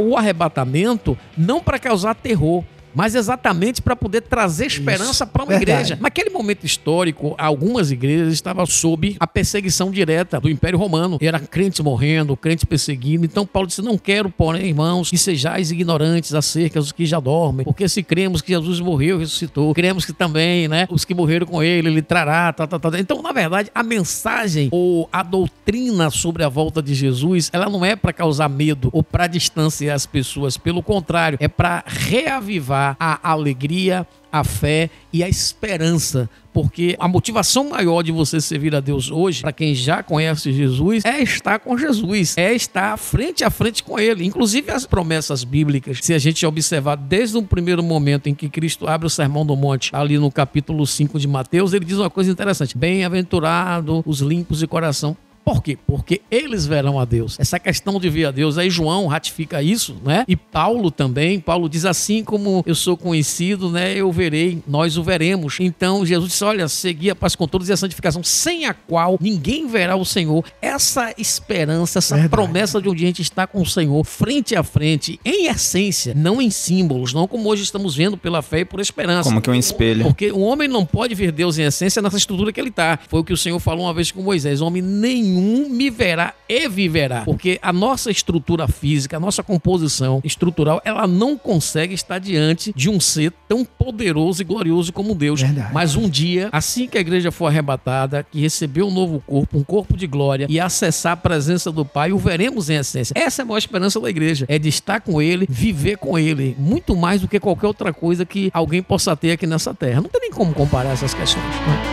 o arrebatamento não para causar terror, mas exatamente para poder trazer esperança para uma Verdade. igreja. Naquele momento histórico, algumas igrejas estavam sob a perseguição direta do Império Romano. Era crentes morrendo, crentes perseguindo. Então Paulo disse: Não quero, porém, irmãos, que sejais ignorantes acerca dos que já dormem, porque se cremos que Jesus morreu e ressuscitou, cremos que também, né, os que morreram com ele, ele trará, tá, tá, tá. Então, na verdade, a mensagem ou a doutrina sobre a volta de Jesus, ela não é para causar medo ou para distanciar as pessoas. Pelo contrário, é para reavivar a alegria, a fé e a esperança, porque a motivação maior de você servir a Deus hoje, para quem já conhece Jesus, é estar com Jesus, é estar frente a frente com Ele. Inclusive as promessas bíblicas, se a gente observar desde o primeiro momento em que Cristo abre o Sermão do Monte, ali no capítulo 5 de Mateus, ele diz uma coisa interessante: Bem-aventurado os limpos de coração, por quê? Porque eles verão a Deus. Essa questão de ver a Deus, aí João ratifica isso, né? E Paulo também, Paulo diz assim como eu sou conhecido, né? Eu verei, nós o veremos. Então Jesus disse, olha, segui a paz com todos e a santificação, sem a qual ninguém verá o Senhor. Essa esperança, essa Verdade. promessa de um dia a gente estar com o Senhor frente a frente, em essência, não em símbolos, não como hoje estamos vendo pela fé e por esperança. Como que é um espelho. Porque o homem não pode ver Deus em essência nessa estrutura que ele está. Foi o que o Senhor falou uma vez com Moisés, o homem nenhum nenhum me verá e viverá. Porque a nossa estrutura física, a nossa composição estrutural, ela não consegue estar diante de um ser tão poderoso e glorioso como Deus. Verdade. Mas um dia, assim que a igreja for arrebatada, que recebeu um novo corpo, um corpo de glória e acessar a presença do Pai, o veremos em essência. Essa é a maior esperança da igreja, é de estar com Ele, viver com Ele, muito mais do que qualquer outra coisa que alguém possa ter aqui nessa terra. Não tem nem como comparar essas questões. Não.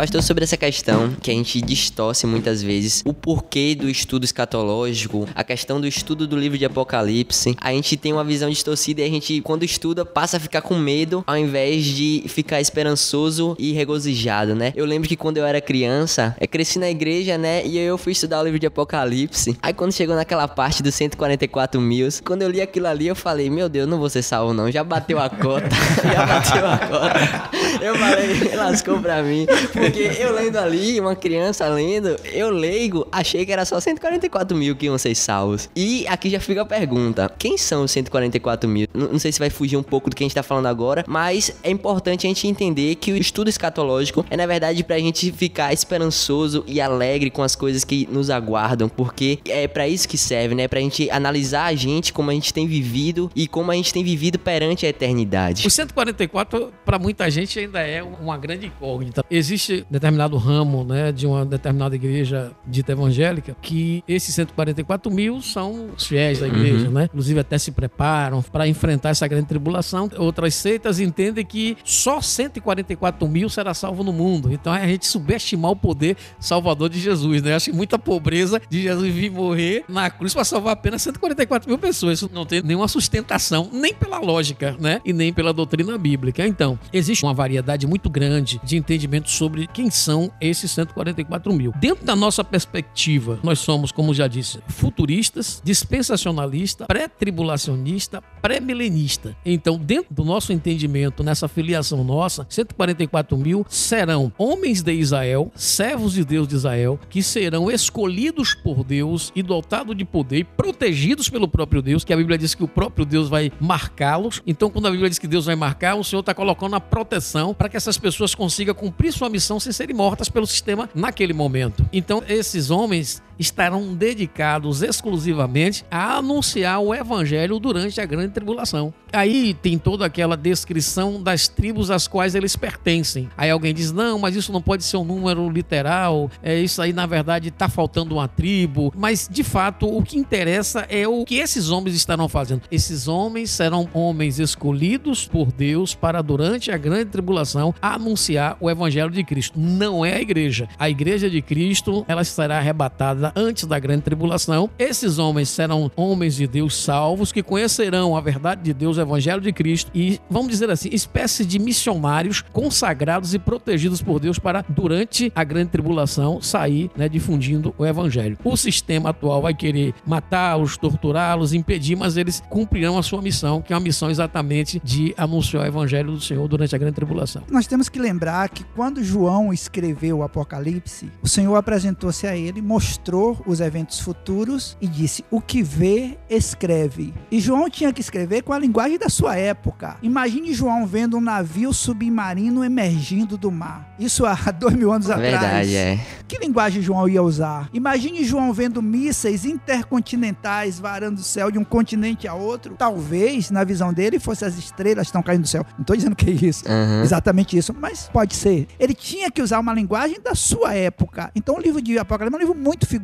Pastor, sobre essa questão que a gente distorce muitas vezes, o porquê do estudo escatológico, a questão do estudo do livro de Apocalipse, a gente tem uma visão distorcida e a gente, quando estuda, passa a ficar com medo ao invés de ficar esperançoso e regozijado, né? Eu lembro que quando eu era criança, eu cresci na igreja, né? E eu fui estudar o livro de Apocalipse. Aí quando chegou naquela parte dos 144 mil, quando eu li aquilo ali, eu falei, meu Deus, não vou ser salvo não, já bateu a cota, <laughs> já bateu a cota. Eu falei, lascou pra mim. Porque eu lendo ali, uma criança lendo, eu leigo, achei que era só 144 mil que iam ser salvos. E aqui já fica a pergunta: quem são os 144 mil? Não, não sei se vai fugir um pouco do que a gente tá falando agora, mas é importante a gente entender que o estudo escatológico é, na verdade, pra gente ficar esperançoso e alegre com as coisas que nos aguardam, porque é para isso que serve, né? Pra gente analisar a gente, como a gente tem vivido e como a gente tem vivido perante a eternidade. O 144, para muita gente, ainda é uma grande incógnita. Existe determinado ramo né, de uma determinada igreja dita evangélica que esses 144 mil são os fiéis da igreja, Uhum. né? Inclusive até se preparam para enfrentar essa grande tribulação. Outras seitas entendem que só 144 mil será salvo no mundo. Então é a gente subestimar o poder salvador de Jesus, né? Acho que muita pobreza de Jesus vir morrer na cruz para salvar apenas 144 mil pessoas. Isso não tem nenhuma sustentação, nem pela lógica, né? E nem pela doutrina bíblica. Então, existe uma variedade muito grande de entendimento sobre quem são esses 144 mil. Dentro da nossa perspectiva, nós somos, como já disse, futuristas, dispensacionalista, pré-tribulacionista, pré-milenista. Então, dentro do nosso entendimento, nessa filiação nossa, 144 mil serão homens de Israel, servos de Deus de Israel, que serão escolhidos por Deus e dotados de poder e protegidos pelo próprio Deus, que a Bíblia diz que o próprio Deus vai marcá-los. Então, quando a Bíblia diz que Deus vai marcar, o Senhor está colocando a proteção para que essas pessoas consigam cumprir sua missão sem serem mortas pelo sistema naquele momento. Então, esses homens estarão dedicados exclusivamente a anunciar o evangelho durante a grande tribulação. Aí tem toda aquela descrição das tribos às quais eles pertencem. Aí alguém diz: "Não, mas isso não pode ser um número literal. É isso aí na verdade está faltando uma tribo". Mas de fato, o que interessa é o que esses homens estarão fazendo. Esses homens serão homens escolhidos por Deus para durante a grande tribulação anunciar o evangelho de Cristo. Não é a igreja. A igreja de Cristo, ela será arrebatada antes da grande tribulação. Esses homens serão homens de Deus salvos que conhecerão a verdade de Deus, o evangelho de Cristo e, vamos dizer assim, espécie de missionários consagrados e protegidos por Deus para, durante a grande tribulação, sair né, difundindo o evangelho. O sistema atual vai querer matá-los, torturá-los, impedir, mas eles cumprirão a sua missão, que é uma missão exatamente de anunciar o evangelho do Senhor durante a grande tribulação. Nós temos que lembrar que quando João escreveu o Apocalipse, o Senhor apresentou-se a ele, mostrou os eventos futuros e disse: O que vê, escreve. E João tinha que escrever com a linguagem da sua época. Imagine João vendo um navio submarino emergindo do mar. Isso há <laughs> dois mil anos atrás. Verdade, é. Que linguagem João ia usar? Imagine João vendo mísseis intercontinentais varando o céu de um continente a outro. Talvez, na visão dele, fosse as estrelas que estão caindo do céu. Não estou dizendo que é isso. Aham. Exatamente isso, mas pode ser. Ele tinha que usar uma linguagem da sua época. Então o livro de Apocalipse é um livro muito figurado.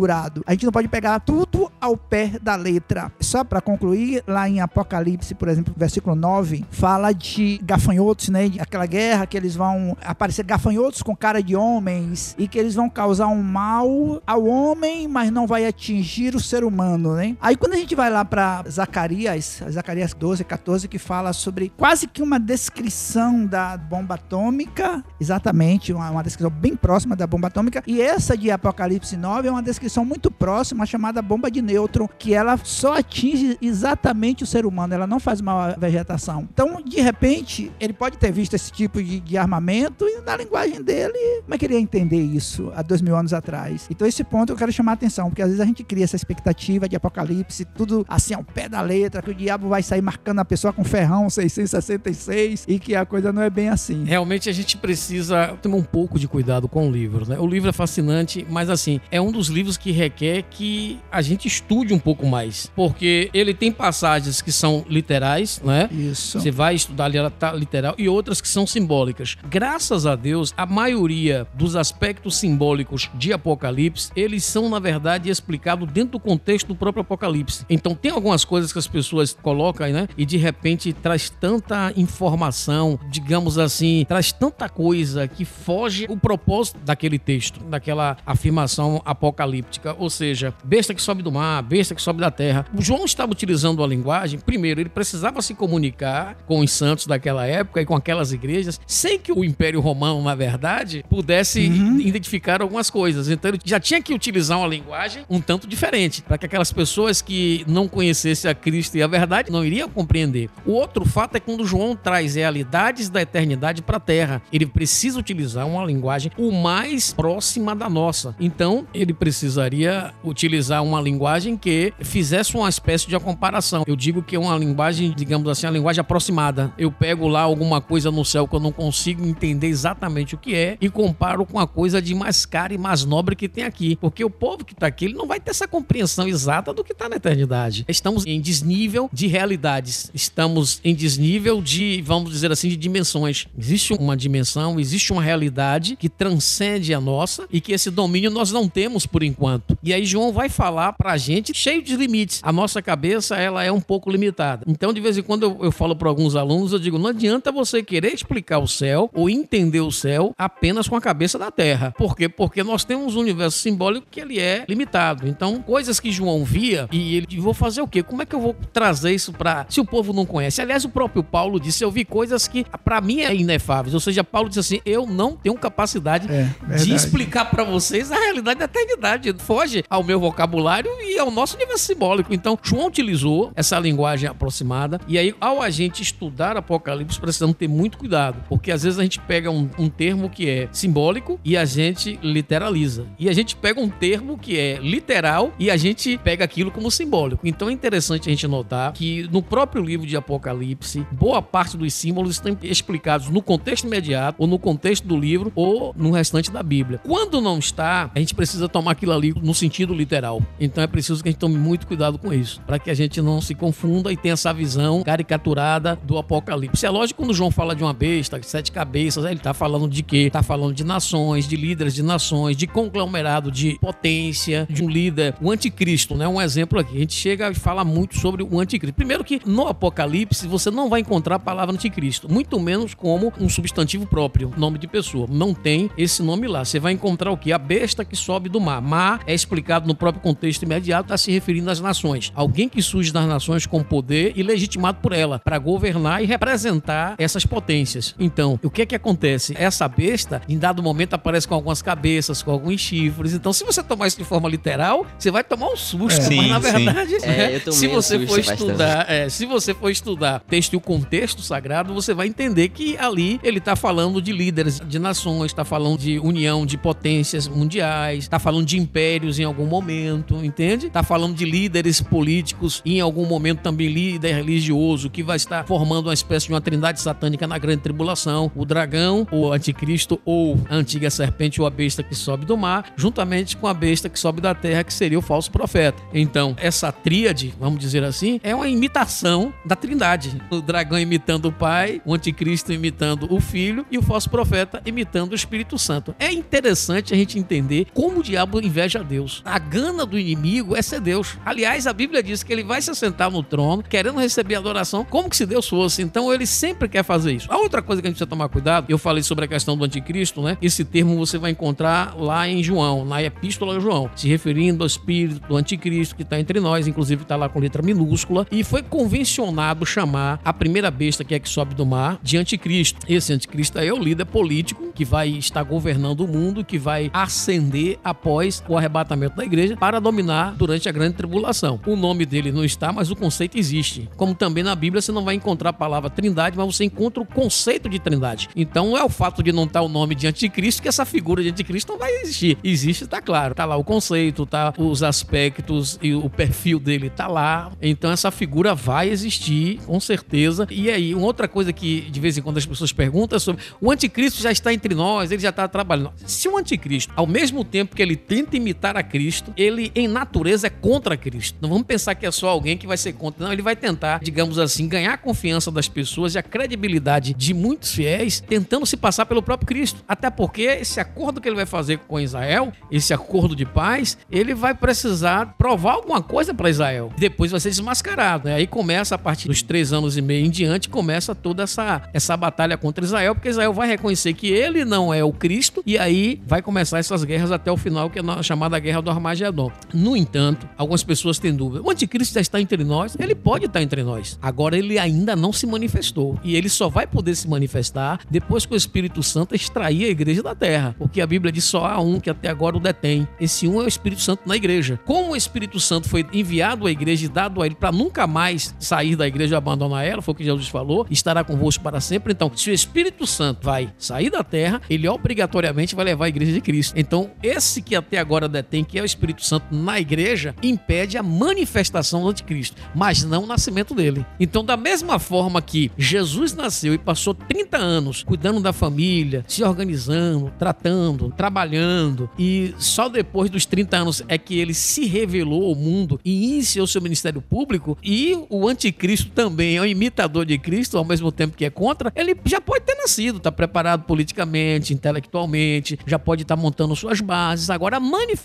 A gente não pode pegar tudo ao pé da letra. Só para concluir, lá em Apocalipse, por exemplo, versículo 9, fala de gafanhotos, né? Aquela guerra que eles vão aparecer gafanhotos com cara de homens e que eles vão causar um mal ao homem, mas não vai atingir o ser humano, né? Aí quando a gente vai lá para Zacarias, Zacarias 12, 14, que fala sobre quase que uma descrição da bomba atômica, exatamente, uma, uma descrição bem próxima da bomba atômica, e essa de Apocalipse 9 é uma descrição muito próxima, chamada bomba de nêutron, que ela só atinge exatamente o ser humano, ela não faz mal à vegetação. Então, de repente, ele pode ter visto esse tipo de, de armamento e na linguagem dele, como é que ele ia entender isso há dois mil anos atrás? Então, esse ponto eu quero chamar a atenção, porque às vezes a gente cria essa expectativa de apocalipse, tudo assim ao pé da letra, que o diabo vai sair marcando a pessoa com ferrão 666 e que a coisa não é bem assim. Realmente a gente precisa tomar um pouco de cuidado com o livro, né? O livro é fascinante, mas assim, é um dos livros que requer que a gente estude um pouco mais, porque ele tem passagens que são literais, né? Isso. Você vai estudar tá literal, e outras que são simbólicas. Graças a Deus, a maioria dos aspectos simbólicos simbólicos de Apocalipse, eles são, na verdade, explicados dentro do contexto do próprio Apocalipse. Então, tem algumas coisas que as pessoas colocam, né? E de repente traz tanta informação, digamos assim, traz tanta coisa que foge o propósito daquele texto, daquela afirmação apocalíptica. Ou seja, besta que sobe do mar, besta que sobe da terra. O João estava utilizando a linguagem, primeiro, ele precisava se comunicar com os santos daquela época e com aquelas igrejas, sem que o Império Romano, na verdade, pudesse uhum. identificar algumas coisas. Então ele já tinha que utilizar uma linguagem um tanto diferente, para que aquelas pessoas que não conhecessem a Cristo e a verdade não iriam compreender. O outro fato é quando João traz realidades da eternidade para a terra, ele precisa utilizar uma linguagem o mais próxima da nossa. Então, ele precisaria utilizar uma linguagem que fizesse uma espécie de comparação. Eu digo que é uma linguagem, digamos assim, uma linguagem aproximada. Eu pego lá alguma coisa no céu que eu não consigo entender exatamente o que é e comparo com a coisa de mais cara e mais nobre que tem aqui. Porque o povo que está aqui, ele não vai ter essa compreensão exata do que está na eternidade. Estamos em desnível de realidades. Estamos em desnível de, vamos dizer assim, de dimensões. Existe uma dimensão, existe uma realidade que transcende a nossa e que esse domínio nós não temos por enquanto. E aí João vai falar pra gente cheio de limites. A nossa cabeça, ela é um pouco limitada. Então, de vez em quando eu, eu falo para alguns alunos, eu digo, não adianta você querer explicar o céu ou entender o céu apenas com a cabeça da terra. Por quê? Porque nós temos um universo simbólico que ele é limitado. Então, coisas que João via e ele vou fazer o quê? Como é que eu vou trazer isso para se o povo não conhece? Aliás, o próprio Paulo disse, eu vi coisas que para mim é inefáveis. Ou seja, Paulo disse assim, eu não tenho capacidade é, de explicar para vocês a realidade da eternidade. Foge ao meu vocabulário e ao nosso universo simbólico. Então, João utilizou essa linguagem aproximada. E aí, ao a gente estudar Apocalipse, precisamos ter muito cuidado. Porque às vezes a gente pega um, um termo que é simbólico e a gente literaliza. E a gente pega um termo que é literal e a gente pega aquilo como simbólico. Então é interessante a gente notar que no próprio livro de Apocalipse, boa parte dos símbolos estão explicados no contexto imediato, ou no contexto do livro, ou no restante da Bíblia. Quando não está, a gente precisa tomar aquilo ali no sentido literal. Então é preciso que a gente tome muito cuidado com isso, para que a gente não se confunda e tenha essa visão caricaturada do Apocalipse. É lógico quando João fala de uma besta, de sete cabeças, ele está falando de quê? Está falando de nações, de líderes de nações, de conglomerado de potência, de um líder, o anticristo, né? Um exemplo aqui. A gente chega e fala muito sobre o anticristo. Primeiro que no Apocalipse você não vai encontrar a palavra anticristo, muito menos como um substantivo próprio, nome de pessoa. Não tem esse nome lá. Você vai encontrar o que? A besta que sobe do mar. Mar é explicado no próprio contexto imediato, está se referindo às nações. Alguém que surge das nações com poder e legitimado por ela para governar e representar essas potências. Então, o que é que acontece? Essa besta, em dado momento, aparece com algumas cabeças, com alguns chifres. Então, se você tomar isso de forma literal, você vai tomar um susto. É. Sim, mas na verdade, é, se você for estudar, é, se você for estudar texto e o contexto sagrado, você vai entender que ali ele está falando de líderes de nações, está falando de união de potências mundiais, está falando de impérios em algum momento, entende? Está falando de líderes políticos e em algum momento também líder religioso que vai estar formando uma espécie de uma trindade satânica na grande tribulação, o dragão, o anticristo ou a antiga serpente ou a besta que sobe do mar, juntamente com a besta que sobe da terra, que seria o falso profeta. Então, essa tríade, vamos dizer assim, é uma imitação da trindade. O dragão imitando o pai, o anticristo imitando o filho e o falso profeta imitando o Espírito Santo. É interessante a gente entender como o diabo inveja a Deus. A gana do inimigo é ser Deus. Aliás, a Bíblia diz que ele vai se assentar no trono, querendo receber adoração, como que se Deus fosse. Então, ele sempre quer fazer isso. A outra coisa que a gente precisa tomar cuidado, eu falei sobre a questão do anticristo, né? Esse termo você vai encontrar lá em João, na Epístola de João, se referindo ao espírito do anticristo que está entre nós, inclusive está lá com letra minúscula, e foi convencionado chamar a primeira besta que é que sobe do mar de anticristo. Esse anticristo é o líder político que vai estar governando o mundo, que vai ascender após o arrebatamento da igreja para dominar durante a grande tribulação. O nome dele não está, mas o conceito existe. Como também na Bíblia você não vai encontrar a palavra trindade, mas você encontra o conceito de trindade. Então não é o fato de não estar o nome de anticristo que essa figura de anticristo não vai existir. Existe, está claro. Está lá o conceito, tá os aspectos e o perfil dele está lá. Então essa figura vai existir, com certeza. E aí, uma outra coisa que de vez em quando as pessoas perguntam é sobre o anticristo já está entre nós, ele já está trabalhando. Se o anticristo, ao mesmo tempo que ele tenta a Cristo, ele em natureza é contra Cristo. Não vamos pensar que é só alguém que vai ser contra. Não, ele vai tentar, digamos assim, ganhar a confiança das pessoas e a credibilidade de muitos fiéis, tentando se passar pelo próprio Cristo. Até porque esse acordo que ele vai fazer com Israel, esse acordo de paz, ele vai precisar provar alguma coisa para Israel. Depois vai ser desmascarado. Né? Aí começa, a partir dos três anos e meio em diante, começa toda essa, essa batalha contra Israel, porque Israel vai reconhecer que ele não é o Cristo, e aí vai começar essas guerras até o final, que é a chamada Guerra do Armagedon. No entanto, algumas pessoas têm dúvida. O anticristo já está entre nós? Ele pode estar entre nós. Agora, ele ainda não se manifestou. E ele só vai poder se manifestar depois que o Espírito Santo extrair a igreja da terra. Porque a Bíblia diz só há um que até agora o detém. Esse um é o Espírito Santo na igreja. Como o Espírito Santo foi enviado à igreja e dado a ele para nunca mais sair da igreja e abandonar ela, foi o que Jesus falou, estará convosco para sempre. Então, se o Espírito Santo vai sair da terra, ele obrigatoriamente vai levar a igreja de Cristo. Então, esse que até agora detém, que é o Espírito Santo na igreja, impede a manifestação do anticristo, mas não o nascimento dele. Então, da mesma forma que Jesus nasceu e passou 30 anos cuidando da família, se organizando, tratando, trabalhando, e só depois dos 30 anos é que ele se revelou ao mundo e iniciou seu ministério público, e o anticristo também é um imitador de Cristo, ao mesmo tempo que é contra, ele já pode ter nascido, está preparado politicamente, intelectualmente, já pode estar tá montando suas bases. Agora, a manifestação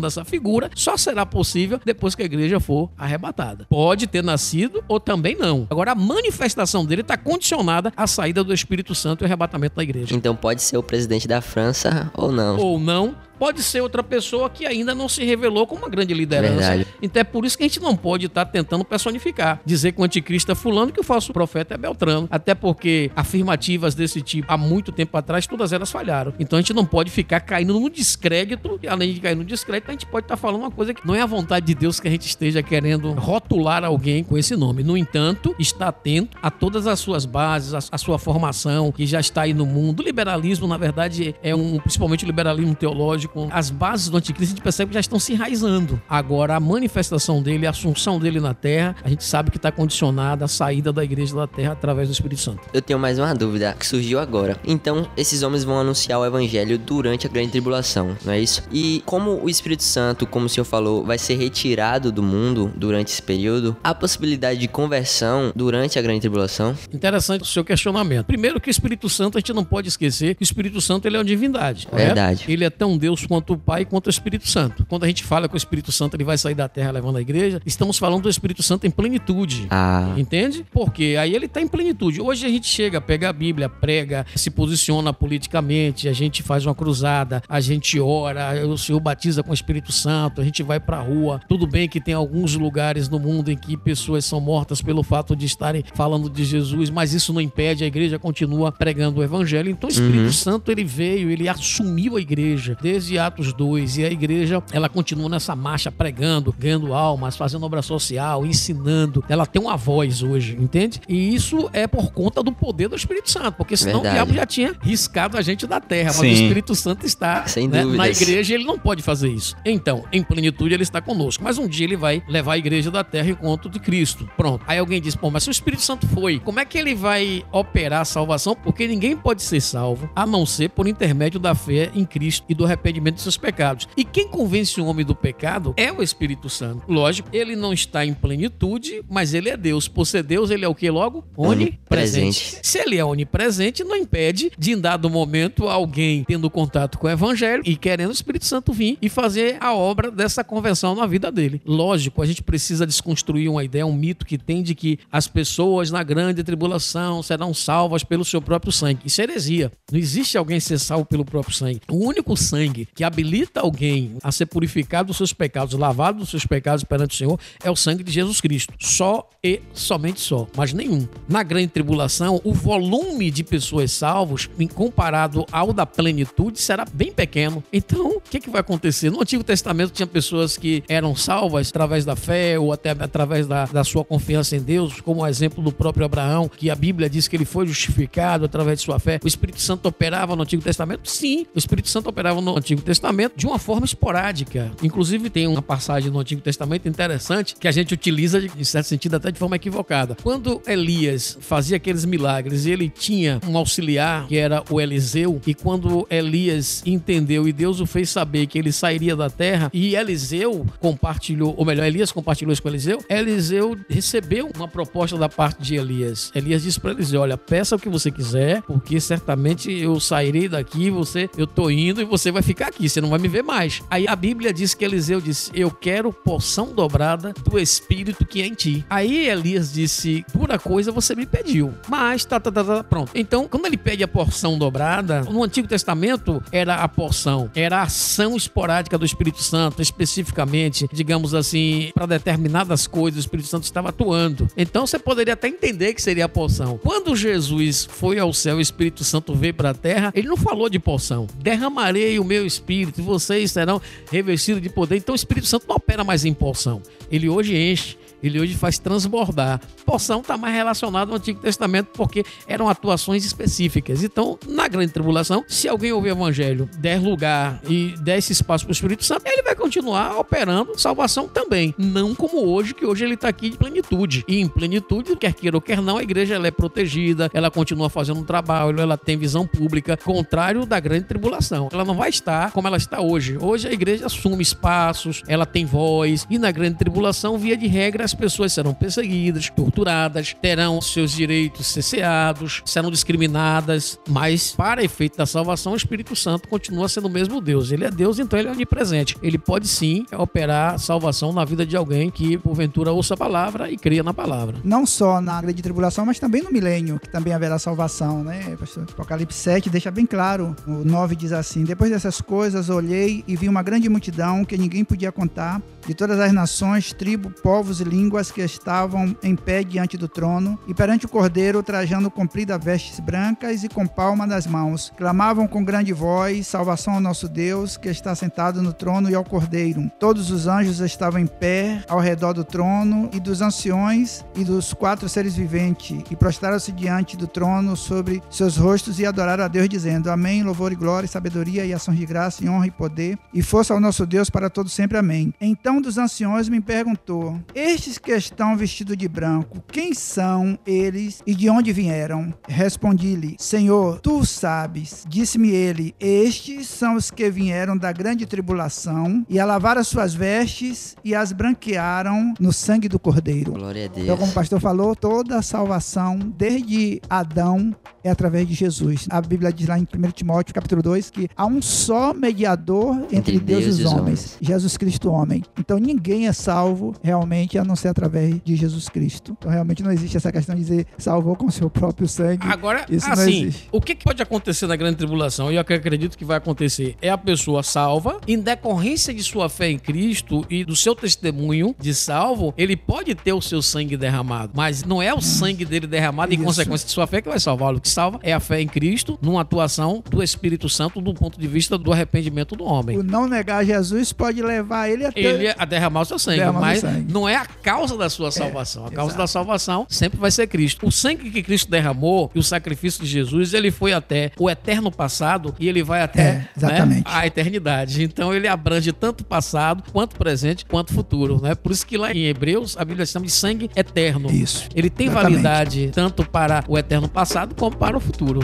dessa figura só será possível depois que a igreja for arrebatada. Pode ter nascido ou também não. Agora, a manifestação dele está condicionada à saída do Espírito Santo e o arrebatamento da igreja. Então pode ser o presidente da França ou não. Ou não, pode ser outra pessoa que ainda não se revelou como uma grande liderança. Verdade. Então é por isso que a gente não pode estar tentando personificar. Dizer que o anticristo é fulano que o falso profeta é Beltrano. Até porque afirmativas desse tipo, há muito tempo atrás, todas elas falharam. Então a gente não pode ficar caindo no descrédito. E além de cair no descrédito, a gente pode estar falando uma coisa que não é a vontade de Deus que a gente esteja querendo rotular alguém com esse nome. No entanto, está atento a todas as suas bases, a, a sua formação, que já está aí no mundo. O liberalismo, na verdade, é um, principalmente o liberalismo teológico, as bases do anticristo a gente percebe que já estão se enraizando. Agora, a manifestação dele, a assunção dele na terra, a gente sabe que está condicionada à saída da igreja da terra através do Espírito Santo. Eu tenho mais uma dúvida que surgiu agora. Então, esses homens vão anunciar o evangelho durante a grande tribulação, não é isso? E como o Espírito Santo, como o senhor falou, vai ser retirado do mundo durante esse período, há possibilidade de conversão durante a grande tribulação? Interessante o seu questionamento. Primeiro que o Espírito Santo, a gente não pode esquecer que o Espírito Santo ele é uma divindade. correto? Verdade. Ele é tão Deus quanto o Pai quanto o Espírito Santo. Quando a gente fala que o Espírito Santo ele vai sair da terra levando a igreja, estamos falando do Espírito Santo em plenitude. Ah, Entende? Porque aí ele está em plenitude. Hoje a gente chega, pega a Bíblia, prega, se posiciona politicamente, a gente faz uma cruzada, a gente ora, o Senhor batiza com o Espírito Santo, a gente vai pra rua. Tudo bem que tem alguns lugares no mundo em que pessoas são mortas pelo fato de estarem falando de Jesus, mas isso não impede, a igreja continua pregando o evangelho. Então o Espírito Santo ele veio, ele assumiu a igreja desde Atos 2 e a igreja ela continua nessa marcha pregando, ganhando almas, fazendo obra social, ensinando. Ela tem uma voz hoje, entende? E isso é por conta do poder do Espírito Santo, porque senão Verdade. o diabo já tinha riscado a gente da terra, mas Sim. o Espírito Santo está Sem né, na igreja, ele não pode fazer isso. Então, em plenitude ele está conosco, mas um dia ele vai levar a igreja da terra em conto de Cristo. Pronto. Aí alguém diz: "Pô, mas se o Espírito Santo foi, como é que ele vai operar a salvação? Porque ninguém pode ser salvo a não ser por intermédio da fé em Cristo e do arrependimento dos seus pecados. E quem convence o homem do pecado é o Espírito Santo. Lógico, ele não está em plenitude, mas ele é Deus. Por ser Deus, ele é o que logo? Onipresente. Se ele é onipresente, não impede de, em dado momento, alguém tendo contato com o evangelho e querendo o Espírito Santo vir e fazer a obra dessa convenção na vida dele. Lógico, a gente precisa desconstruir uma ideia, um mito que tem de que as pessoas na grande tribulação serão salvas pelo seu próprio sangue. Isso é heresia. Não existe alguém ser salvo pelo próprio sangue. O único sangue que habilita alguém a ser purificado dos seus pecados, lavado dos seus pecados perante o Senhor, é o sangue de Jesus Cristo. Só e somente só, mas nenhum. Na grande tribulação, o volume de pessoas salvos, em comparado ao da plenitude, será bem pequeno. Então, o que, que vai acontecer? No Antigo Testamento tinha pessoas que eram salvas através da fé ou até através da, da sua confiança em Deus, como o exemplo do próprio Abraão, que a Bíblia diz que ele foi justificado através de sua fé. O Espírito Santo operava no Antigo Testamento? Sim, o Espírito Santo operava no Antigo Antigo Testamento de uma forma esporádica. Inclusive, tem uma passagem no Antigo Testamento interessante que a gente utiliza, em certo sentido, até de forma equivocada. Quando Elias fazia aqueles milagres, ele tinha um auxiliar que era o Eliseu, e quando Elias entendeu e Deus o fez saber que ele sairia da terra, e Eliseu compartilhou, ou melhor, Elias compartilhou isso com Eliseu, Eliseu recebeu uma proposta da parte de Elias. Elias disse para Eliseu: Olha, peça o que você quiser, porque certamente eu sairei daqui, você, eu tô indo e você vai ficar aqui, você não vai me ver mais. Aí a Bíblia diz que Eliseu disse: Eu quero porção dobrada do Espírito que é em ti. Aí Elias disse: Pura coisa você me pediu, mas tá, tá, tá, tá, pronto. Então, quando ele pede a porção dobrada, no Antigo Testamento era a porção, era a ação esporádica do Espírito Santo, especificamente, digamos assim, para determinadas coisas, o Espírito Santo estava atuando. Então você poderia até entender que seria a porção. Quando Jesus foi ao céu, o Espírito Santo veio para a terra, ele não falou de porção. Derramarei o meu espírito e vocês serão revestidos de poder. Então o Espírito Santo não opera mais em porção. Ele hoje enche ele hoje faz transbordar. Porção está mais relacionado ao Antigo Testamento porque eram atuações específicas. Então, na grande tribulação, se alguém ouvir o evangelho, der lugar e der esse espaço para o Espírito Santo, ele vai continuar operando salvação também. Não como hoje, que hoje ele está aqui de plenitude. E em plenitude, quer queira ou quer não, a igreja ela é protegida, ela continua fazendo um trabalho, ela tem visão pública, contrário da grande tribulação. Ela não vai estar como ela está hoje. Hoje a igreja assume espaços, ela tem voz, e na grande tribulação, via de regra, as pessoas serão perseguidas, torturadas, terão seus direitos cesseados, serão discriminadas, mas para efeito da salvação, o Espírito Santo continua sendo o mesmo Deus. Ele é Deus, então ele é onipresente. Ele pode sim operar salvação na vida de alguém que porventura ouça a palavra e creia na palavra. Não só na grande tribulação, mas também no milênio, que também haverá salvação, né? Apocalipse 7 deixa bem claro. O 9 diz assim: Depois dessas coisas, olhei e vi uma grande multidão que ninguém podia contar, de todas as nações, tribos, povos e línguas línguas que estavam em pé diante do trono, e perante o cordeiro, trajando comprida vestes brancas e com palma nas mãos. Clamavam com grande voz: Salvação ao nosso Deus, que está sentado no trono e ao cordeiro. Todos os anjos estavam em pé ao redor do trono, e dos anciões e dos quatro seres viventes, e prostraram-se diante do trono sobre seus rostos e adoraram a Deus, dizendo: Amém, louvor e glória, sabedoria e ações de graça, e honra e poder, e força ao nosso Deus para todos sempre. Amém. Então dos anciões me perguntou: Estes que estão vestidos de branco, quem são eles e de onde vieram? Respondi-lhe, Senhor, tu sabes. Disse-me ele, estes são os que vieram da grande tribulação e a lavar as suas vestes e as branquearam no sangue do Cordeiro. Glória a Deus. Então, como o pastor falou, toda a salvação, desde Adão, é através de Jesus. A Bíblia diz lá em 1 Timóteo, capítulo 2, que há um só mediador entre, entre Deus, Deus, e os homens, homens, Jesus Cristo, homem. Então, ninguém é salvo realmente a não ser através de Jesus Cristo. Então realmente não existe essa questão de dizer salvou com seu próprio sangue. Agora, Isso assim, o que pode acontecer na grande tribulação? E eu acredito que vai acontecer é a pessoa salva, em decorrência de sua fé em Cristo e do seu testemunho de salvo, ele pode ter o seu sangue derramado, mas não é o sangue dele derramado em consequência de sua fé que vai salvá-lo. Que salva é a fé em Cristo, numa atuação do Espírito Santo do ponto de vista do arrependimento do homem. O não negar Jesus pode levar ele a, ter... ele a derramar o seu sangue, derramar mas sangue. não é a causa causa da sua é, salvação. É, a causa exato. da salvação sempre vai ser Cristo. O sangue que Cristo derramou e o sacrifício de Jesus, ele foi até o eterno passado e ele vai até é, né, a eternidade. Então ele abrange tanto passado, quanto presente, quanto futuro. Né? Por isso que lá em Hebreus a Bíblia chama de sangue eterno. Isso. Ele tem exatamente. validade tanto para o eterno passado como para o futuro.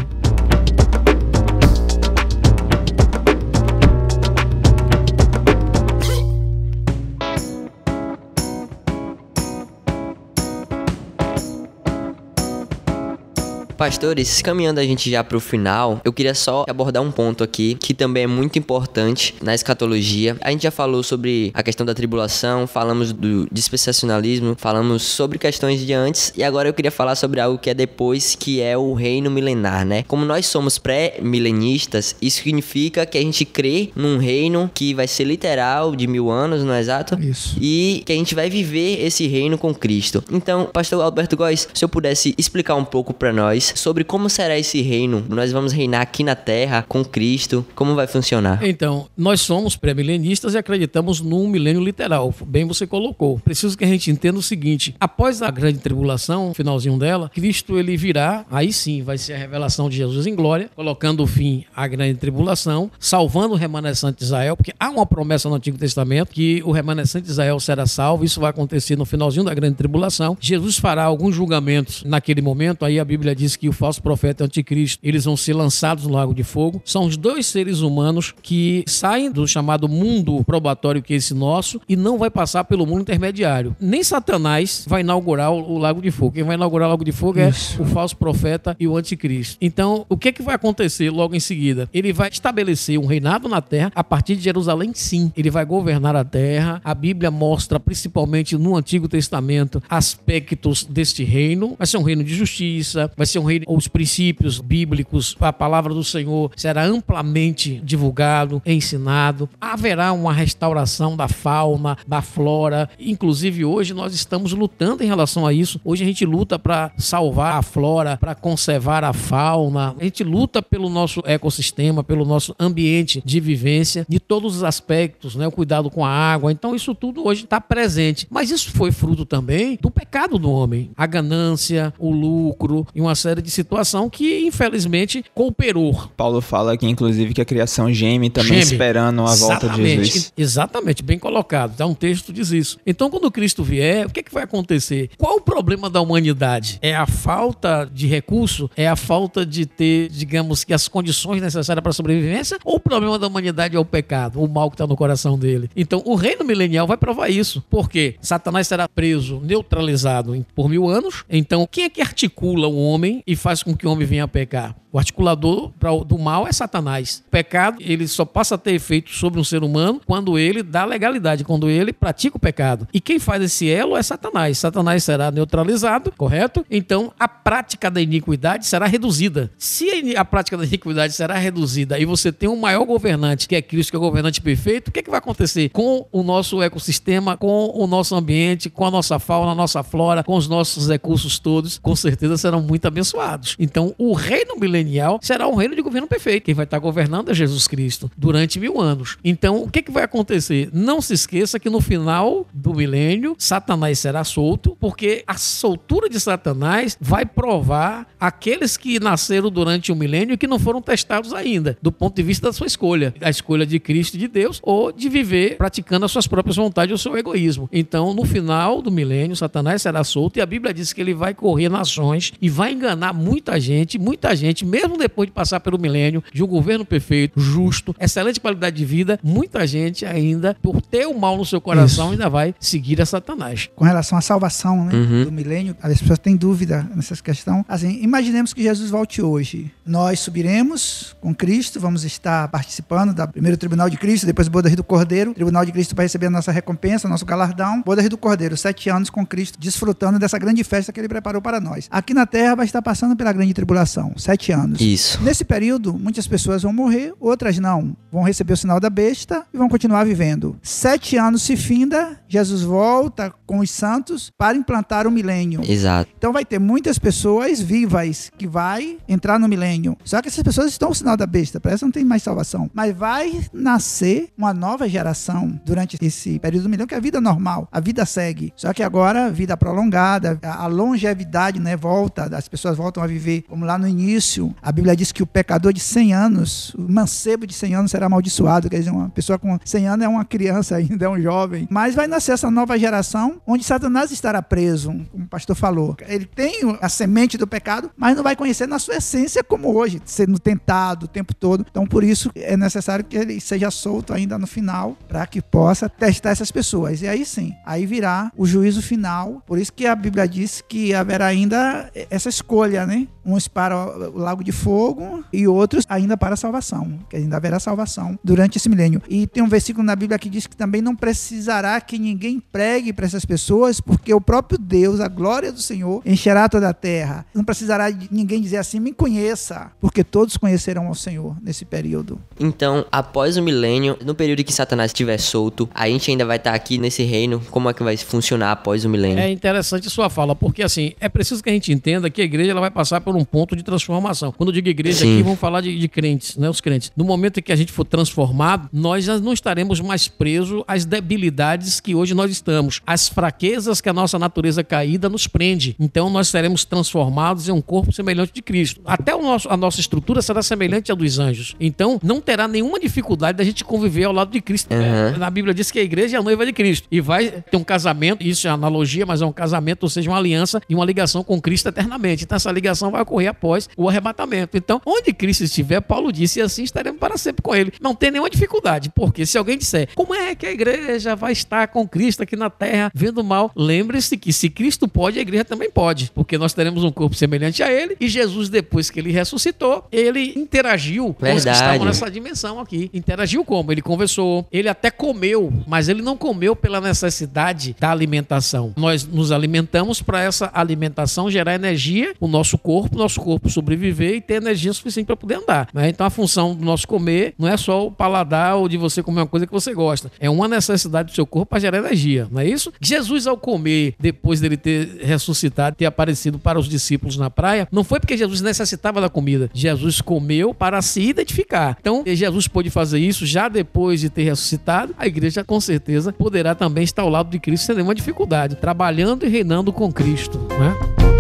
Pastores, caminhando a gente já para o final, eu queria só abordar um ponto aqui que também é muito importante na escatologia. A gente já falou sobre a questão da tribulação, falamos do dispensacionalismo, falamos sobre questões de antes e agora eu queria falar sobre algo que é depois, que é o reino milenar, né? Como nós somos pré-milenistas, isso significa que a gente crê num reino que vai ser literal de mil anos, não é exato? Isso. E que a gente vai viver esse reino com Cristo. Então, Pastor Alberto Góes, se eu pudesse explicar um pouco para nós sobre como será esse reino. Nós vamos reinar aqui na terra com Cristo. Como vai funcionar? Então, nós somos pré-milenistas e acreditamos num milênio literal. Bem você colocou. Preciso que a gente entenda o seguinte: após a grande tribulação, finalzinho dela, Cristo ele virá, aí sim vai ser a revelação de Jesus em glória, colocando fim à grande tribulação, salvando o remanescente de Israel, porque há uma promessa no Antigo Testamento que o remanescente de Israel será salvo. Isso vai acontecer no finalzinho da grande tribulação. Jesus fará alguns julgamentos naquele momento. Aí a Bíblia diz que o falso profeta e o anticristo, eles vão ser lançados no lago de fogo. São os dois seres humanos que saem do chamado mundo probatório que é esse nosso e não vai passar pelo mundo intermediário. Nem Satanás vai inaugurar o, o lago de fogo. Quem vai inaugurar o lago de fogo Isso. é o falso profeta e o anticristo. Então, o que, é que vai acontecer logo em seguida? Ele vai estabelecer um reinado na terra a partir de Jerusalém, sim. Ele vai governar a terra. A Bíblia mostra, principalmente no Antigo Testamento, aspectos deste reino. Vai ser um reino de justiça, vai ser reino, os princípios bíblicos, a palavra do Senhor será amplamente divulgado, ensinado. Haverá uma restauração da fauna, da flora. Inclusive, hoje nós estamos lutando em relação a isso. Hoje a gente luta para salvar a flora, para conservar a fauna. A gente luta pelo nosso ecossistema, pelo nosso ambiente de vivência, de todos os aspectos, né? O cuidado com a água. Então, isso tudo hoje está presente. Mas isso foi fruto também do pecado do homem. A ganância, o lucro e uma série de situação que, infelizmente, cooperou. Paulo fala aqui, inclusive, que a criação geme também Geme. esperando a volta de Exatamente, Jesus. Exatamente, bem colocado. Tá um texto diz isso. Então, quando Cristo vier, o que, é que vai acontecer? Qual o problema da humanidade? É a falta de recurso? É a falta de ter, digamos que, as condições necessárias para a sobrevivência? Ou o problema da humanidade é o pecado, o mal que está no coração dele? Então, o reino milenial vai provar isso. Porque Satanás será preso, neutralizado por mil anos. Então, quem é que articula o homem e faz com que o homem venha a pecar? O articulador do mal é Satanás. O pecado, ele só passa a ter efeito sobre um ser humano quando ele dá legalidade, quando ele pratica o pecado. E quem faz esse elo é Satanás. Satanás será neutralizado, correto? Então, a prática da iniquidade será reduzida. Se a prática da iniquidade será reduzida e você tem um maior governante, que é Cristo, que é o governante perfeito, o que, é que vai acontecer com o nosso ecossistema, com o nosso ambiente, com a nossa fauna, a nossa flora, com os nossos recursos todos? Com certeza serão muito abençoados. Então, o reino milenial será um reino de governo perfeito. Quem vai estar governando é Jesus Cristo durante mil anos. Então, o que, que vai acontecer? Não se esqueça que no final do milênio, Satanás será solto, porque a soltura de Satanás vai provar aqueles que nasceram durante o milênio e que não foram testados ainda, do ponto de vista da sua escolha, a escolha de Cristo e de Deus, ou de viver praticando as suas próprias vontades ou seu egoísmo. Então, no final do milênio, Satanás será solto e a Bíblia diz que ele vai correr nações e vai enganar muita gente, muita gente, mesmo depois de passar pelo milênio, de um governo perfeito, justo, excelente qualidade de vida, muita gente ainda, por ter o mal no seu coração, ainda vai seguir a Satanás. com relação à salvação né, Uhum. do milênio, as pessoas têm dúvida nessa questão. Assim, imaginemos que Jesus volte hoje. Nós subiremos com Cristo, vamos estar participando da primeiro tribunal de Cristo, depois o Bodas do Cordeiro. O tribunal de Cristo vai receber a nossa recompensa, nosso galardão. Bodas do Cordeiro, sete anos com Cristo, desfrutando dessa grande festa que ele preparou para nós. Aqui na terra vai estar passando pela grande tribulação, sete anos. Isso. Nesse período, muitas pessoas vão morrer, outras não. Vão receber o sinal da besta e vão continuar vivendo. Sete anos se finda, Jesus volta com os santos para implantar o milênio. Exato. Então vai ter muitas pessoas vivas que vai entrar no milênio. Só que essas pessoas estão no sinal da besta, para essa não tem mais salvação. Mas vai nascer uma nova geração durante esse período do milênio, que é a vida normal, a vida segue. Só que agora, vida prolongada, a a longevidade, né, volta, as pessoas voltam a viver como lá no início. A Bíblia diz que o pecador de 100 anos, o mancebo de 100 anos será amaldiçoado, quer dizer, uma pessoa com 100 anos é uma criança ainda, é um jovem. Mas vai nascer essa nova geração onde Satanás estará preso, como o pastor falou. Ele tem a semente do pecado, mas não vai conhecer na sua essência como hoje, sendo tentado o tempo todo. Então, por isso é necessário que ele seja solto ainda no final, para que possa testar essas pessoas. E aí sim, aí virá o juízo final. Por isso que a Bíblia diz que haverá ainda essa escolha, né? Uns para o lago de fogo e outros ainda para a salvação. Que ainda haverá salvação durante esse milênio. E tem um versículo na Bíblia que diz que também não precisará que ninguém pregue para essas pessoas, porque o próprio Deus, a glória do Senhor, encherá toda a terra. Não precisará de ninguém dizer assim, me conheça, porque todos conhecerão ao Senhor nesse período. Então, após o milênio, no período que Satanás estiver solto, a gente ainda vai estar aqui nesse reino. Como é que vai funcionar após o milênio? É interessante sua fala, porque assim, é preciso que a gente entenda que a igreja ela vai passar por um ponto de transformação. Quando eu digo igreja Sim. aqui, vamos falar de, de crentes, né? Os crentes. No momento em que a gente for transformado, nós já não estaremos mais presos às debilidades que hoje nós estamos, às fraquezas que a nossa natureza caída nos prende. Então nós seremos transformados em um corpo semelhante de Cristo. Até o nosso, a nossa estrutura será semelhante à dos anjos. Então não terá nenhuma dificuldade da gente conviver ao lado de Cristo. Uhum. Na Bíblia diz que a igreja é a noiva de Cristo. E vai ter um casamento, isso é analogia, mas é um casamento, ou seja, uma aliança e uma ligação com Cristo eternamente. Então essa ligação vai ocorrer após o arrebatamento. Então, onde Cristo estiver, Paulo disse, e assim estaremos para sempre com ele. Não tem nenhuma dificuldade, porque se alguém disser, como é que a igreja vai estar com Cristo aqui na terra, vendo mal? Lembre-se que se Cristo pode, a igreja também pode, porque nós teremos um corpo semelhante a ele, e Jesus, depois que ele ressuscitou, ele interagiu com os que Verdade. estavam nessa dimensão aqui. Interagiu como? Ele conversou, ele até comeu, mas ele não comeu pela necessidade da alimentação. Nós nos alimentamos para essa alimentação gerar energia, o nosso corpo, nosso corpo sobreviver e ter energia suficiente para poder andar. né? Então a função do nosso comer não é só o paladar ou de você comer uma coisa que você gosta, é uma necessidade do seu corpo para gerar energia, não é isso? Jesus ao comer, depois dele ter ressuscitado, ter aparecido para os discípulos na praia, não foi porque Jesus necessitava da comida. Jesus comeu para se identificar. Então, Jesus pôde fazer isso já depois de ter ressuscitado. A igreja, com certeza, poderá também estar ao lado de Cristo sem nenhuma dificuldade, trabalhando e reinando com Cristo. Né?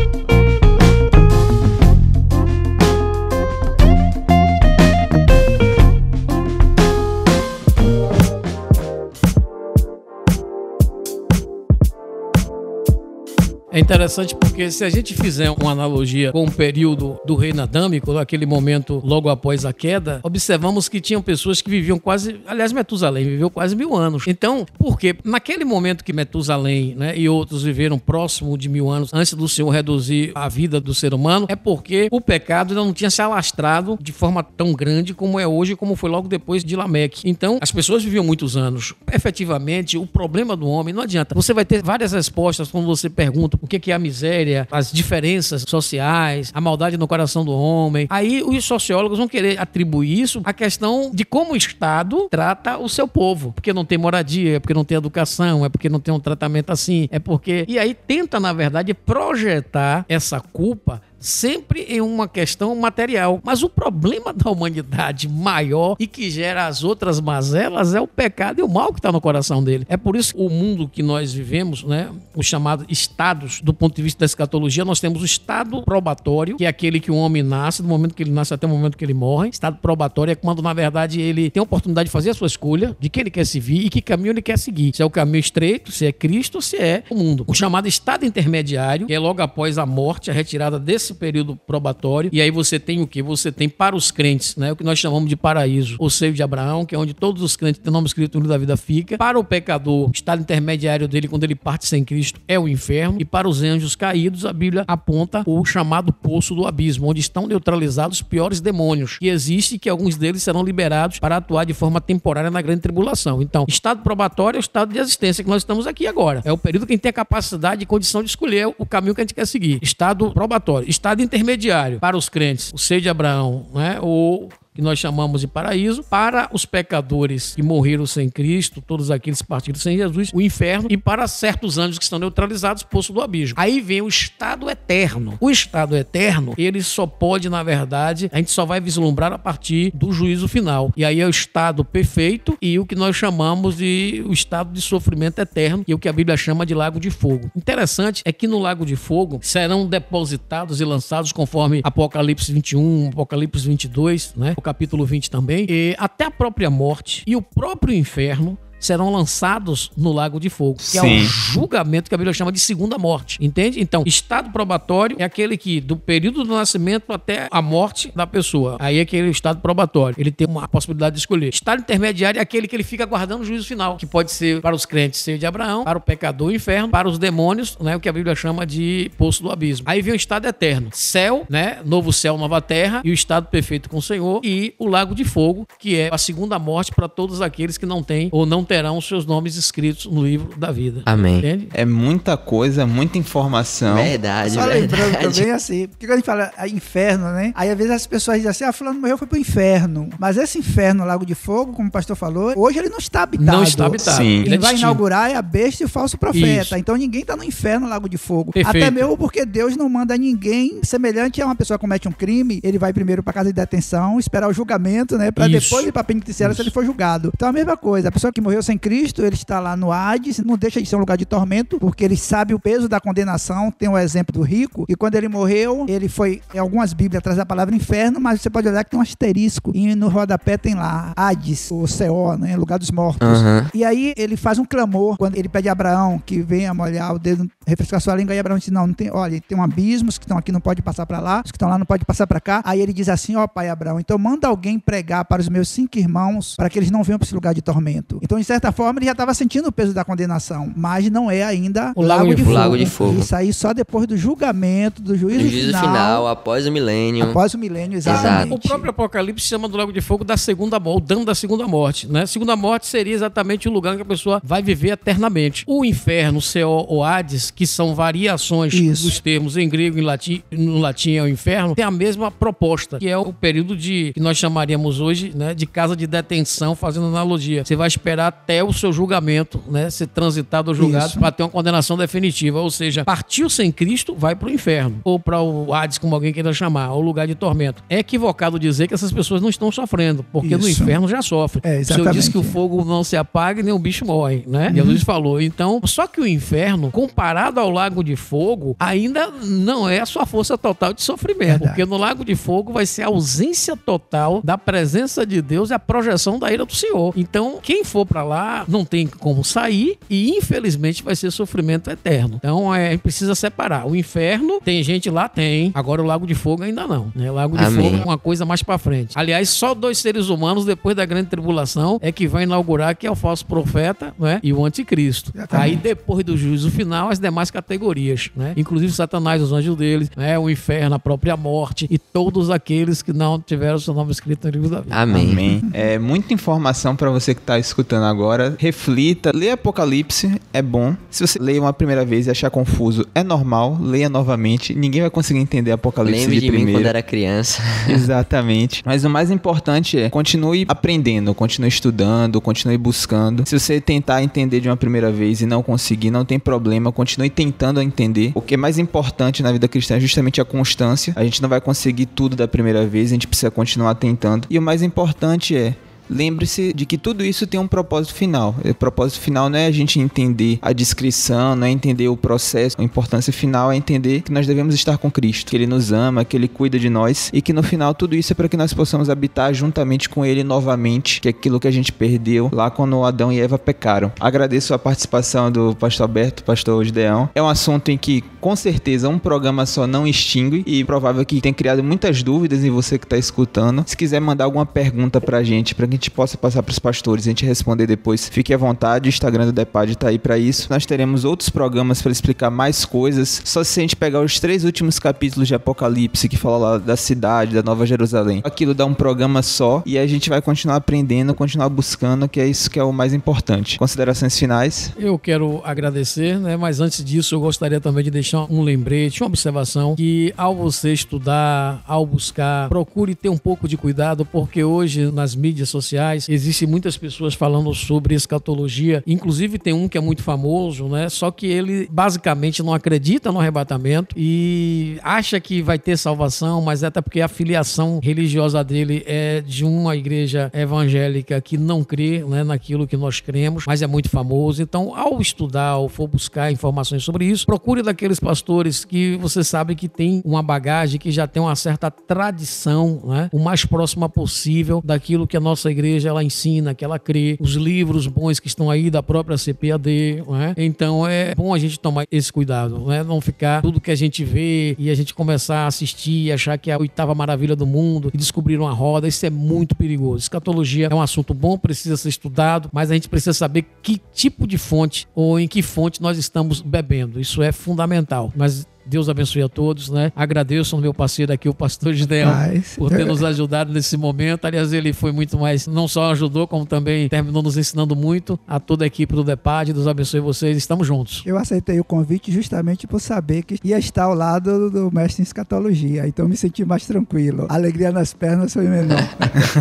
É interessante porque se a gente fizer uma analogia com o período do reino adâmico, aquele momento logo após a queda, observamos que tinham pessoas que viviam quase, aliás, Metusalém viveu quase mil anos. Então, por quê? Naquele momento que Metusalém né, e outros viveram próximo de mil anos antes do Senhor reduzir a vida do ser humano, é porque o pecado ainda não tinha se alastrado de forma tão grande como é hoje, como foi logo depois de Lameque. Então, as pessoas viviam muitos anos. Efetivamente, o problema do homem não adianta. Você vai ter várias respostas quando você pergunta que é a miséria, as diferenças sociais, a maldade no coração do homem. Aí os sociólogos vão querer atribuir isso à questão de como o Estado trata o seu povo. Porque não tem moradia, é porque não tem educação, é porque não tem um tratamento assim, é porque. E aí tenta, na verdade, projetar essa culpa sempre em uma questão material. Mas o problema da humanidade maior e que gera as outras mazelas é o pecado e o mal que está no coração dele. É por isso que o mundo que nós vivemos, né, os chamados estados, do ponto de vista da escatologia, nós temos o estado probatório, que é aquele que o homem nasce, do momento que ele nasce até o momento que ele morre. Estado probatório é quando, na verdade, ele tem a oportunidade de fazer a sua escolha de quem ele quer seguir e que caminho ele quer seguir. Se é o caminho estreito, se é Cristo se é o mundo. O chamado estado intermediário, que é logo após a morte, a retirada desse período probatório. E aí você tem o que? Você tem para os crentes, né? O que nós chamamos de paraíso, o seio de Abraão, que é onde todos os crentes têm nome escrito no livro da vida fica. Para o pecador, o estado intermediário dele quando ele parte sem Cristo é o inferno. E para os anjos caídos, a Bíblia aponta o chamado poço do abismo, onde estão neutralizados os piores demônios. E existe que alguns deles serão liberados para atuar de forma temporária na grande tribulação. Então, estado probatório é o estado de existência que nós estamos aqui agora. É o período que a gente tem a capacidade e condição de escolher o caminho que a gente quer seguir. Estado probatório. Estado intermediário para os crentes, o seio de Abraão, né? ou que nós chamamos de paraíso, para os pecadores que morreram sem Cristo, todos aqueles que partiram sem Jesus, o inferno, e para certos anjos que estão neutralizados, poço do abismo. Aí vem o estado eterno. O estado eterno, ele só pode, na verdade, a gente só vai vislumbrar a partir do juízo final. E aí é o estado perfeito e o que nós chamamos de o estado de sofrimento eterno, é o que a Bíblia chama de lago de fogo. Interessante é que no lago de fogo serão depositados e lançados conforme Apocalipse 21, Apocalipse 22, né? Capítulo 20 também, e até a própria morte e o próprio inferno serão lançados no lago de fogo, que é o Sim. julgamento que a Bíblia chama de segunda morte, entende? Então, estado probatório é aquele que do período do nascimento até a morte da pessoa. Aí é aquele estado probatório. Ele tem uma possibilidade de escolher. Estado intermediário é aquele que ele fica aguardando o juízo final, que pode ser para os crentes ser de Abraão, para o pecador o inferno, para os demônios, né, o que a Bíblia chama de poço do abismo. Aí vem o estado eterno, céu, né, novo céu, nova terra e o estado perfeito com o Senhor e o lago de fogo, que é a segunda morte para todos aqueles que não têm ou não terão seus nomes escritos no livro da vida. Amém. Entende? É muita coisa, muita informação. Verdade, Só lembrando verdade. também assim, porque quando a gente fala ah, inferno, né? Aí às vezes as pessoas dizem assim, ah, fulano morreu, foi pro inferno. Mas esse inferno, Lago de Fogo, como o pastor falou, hoje ele não está habitado. Não está habitado. Sim. Ele é vai distinto. inaugurar é a besta e o falso profeta. Isso. Então ninguém tá no inferno, Lago de Fogo. Perfeito. Até mesmo porque Deus não manda ninguém semelhante a uma pessoa que comete um crime, ele vai primeiro pra casa de detenção, esperar o julgamento, né? Pra Isso. depois ir pra penitenciária se ele for julgado. Então a mesma coisa. A pessoa que morreu sem Cristo, ele está lá no Hades, não deixa de ser um lugar de tormento, porque ele sabe o peso da condenação. Tem o exemplo do rico, e quando ele morreu, ele foi, em algumas bíblias traz a palavra inferno, mas você pode olhar que tem um asterisco, e no rodapé tem lá Hades, o Seol, né? Lugar dos mortos. Aham. E aí ele faz um clamor quando ele pede a Abraão que venha molhar o dedo, refrescar sua língua. E Abraão diz: Não, não tem, olha, tem um abismo, os que estão aqui não podem passar para lá, os que estão lá não podem passar para cá. Aí ele diz assim: Ó, pai Abraão, então manda alguém pregar para os meus cinco irmãos para que eles não venham para esse lugar de tormento. Então, certa forma, ele já estava sentindo o peso da condenação, mas não é ainda O lago de fogo. Lago de fogo. Isso aí só depois do julgamento, do juízo, No juízo final, final, após o milênio. após o milênio, exatamente. O próprio Apocalipse chama do Lago de Fogo da segunda morte, o dano da segunda morte, né? Segunda morte seria exatamente o lugar em que a pessoa vai viver eternamente. O inferno, Seol ou Hades, que são variações Isso. dos termos em grego e latim, no latim é o inferno, tem a mesma proposta, que é o período de que nós chamaríamos hoje, né, de casa de detenção, fazendo analogia. Você vai esperar até o seu julgamento, né, ser transitado ou julgado para ter uma condenação definitiva, ou seja, partiu sem Cristo, vai para o inferno, ou para o Hades, como alguém queira chamar, ou lugar de tormento. É equivocado dizer que essas pessoas não estão sofrendo, porque no Isso. inferno já sofre. É, o Senhor exatamente. disse que o fogo não se apaga e nem o bicho morre, né? Uhum. Jesus falou. Então, só que o inferno, comparado ao lago de fogo, ainda não é a sua força total de sofrimento, Verdade. porque no lago de fogo vai ser a ausência total da presença de Deus e a projeção da ira do Senhor. Então, quem for para lá não tem como sair e infelizmente vai ser sofrimento eterno. Então, é, a gente precisa separar. O inferno, tem gente lá, tem. Agora o lago de fogo ainda não, né? Lago de Amém. fogo é uma coisa mais para frente. Aliás, só dois seres humanos depois da grande tribulação é que vai inaugurar que é o falso profeta, né? E o anticristo. Exatamente. Aí depois do juízo final, as demais categorias, né? Inclusive Satanás, os anjos deles, né? O inferno, a própria morte e todos aqueles que não tiveram seu nome escrito no livro da vida. Amém. Amém. É muita informação para você que tá escutando agora. Reflita, lê Apocalipse, é bom. Se você lê uma primeira vez e achar confuso, é normal, leia novamente. Ninguém vai conseguir entender Apocalipse Lembre de, de mim primeira. quando era criança. <laughs> Exatamente. Mas o mais importante é continue aprendendo, continue estudando, continue buscando. Se você tentar entender de uma primeira vez e não conseguir, não tem problema, continue tentando entender. O que é mais importante na vida cristã é justamente a constância. A gente não vai conseguir tudo da primeira vez, a gente precisa continuar tentando. E o mais importante é Lembre-se de que tudo isso tem um propósito final. O propósito final não é a gente entender a descrição, não é entender o processo. A importância final é entender que nós devemos estar com Cristo, que Ele nos ama, que Ele cuida de nós e que no final tudo isso é para que nós possamos habitar juntamente com Ele novamente, que é aquilo que a gente perdeu lá quando Adão e Eva pecaram. Agradeço a participação do pastor Alberto, pastor Gideão. É um assunto em que, com certeza, um programa só não extingue e provável que tenha criado muitas dúvidas em você que está escutando. Se quiser mandar alguma pergunta pra gente, pra que a gente possa passar pros pastores e a gente responder depois, fique à vontade. O Instagram do Depad tá aí pra isso. Nós teremos outros programas para explicar mais coisas. Só se a gente pegar os três últimos capítulos de Apocalipse, que fala lá da cidade, da Nova Jerusalém, aquilo dá um programa só e a gente vai continuar aprendendo, continuar buscando, que é isso que é o mais importante. Considerações finais? Eu quero agradecer, né? Mas antes disso, eu gostaria também de deixar um lembrete, uma observação que ao você estudar, ao buscar, procure ter um pouco de cuidado, porque hoje nas mídias sociais existem muitas pessoas falando sobre escatologia. Inclusive tem um que é muito famoso, né? Só que ele basicamente não acredita no arrebatamento e acha que vai ter salvação, mas é até porque a filiação religiosa dele é de uma igreja evangélica que não crê né, naquilo que nós cremos, mas é muito famoso. Então, ao estudar ou for buscar informações sobre isso, procure daqueles pastores que você sabe que tem uma bagagem, que já tem uma certa tradição, né, o mais próxima possível daquilo que a nossa igreja ela ensina, que ela crê, os livros bons que estão aí da própria CPAD, né? Então é bom a gente tomar esse cuidado, né? Não ficar tudo que a gente vê e a gente começar a assistir achar que é a oitava maravilha do mundo e descobrir uma roda, isso é muito perigoso. Escatologia é um assunto bom, precisa ser estudado, mas a gente precisa saber que tipo de fonte ou em que fonte nós estamos bebendo. Isso é fundamental. Mas Deus abençoe a todos, né? Agradeço ao meu parceiro aqui, o pastor Gideão, por ter nos ajudado nesse momento. Aliás, ele foi muito mais, não só ajudou, como também terminou nos ensinando muito. A toda a equipe do DEPAD, Deus abençoe vocês, estamos juntos. Eu aceitei o convite justamente por saber que ia estar ao lado do mestre em escatologia, então me senti mais tranquilo. A alegria nas pernas foi menor.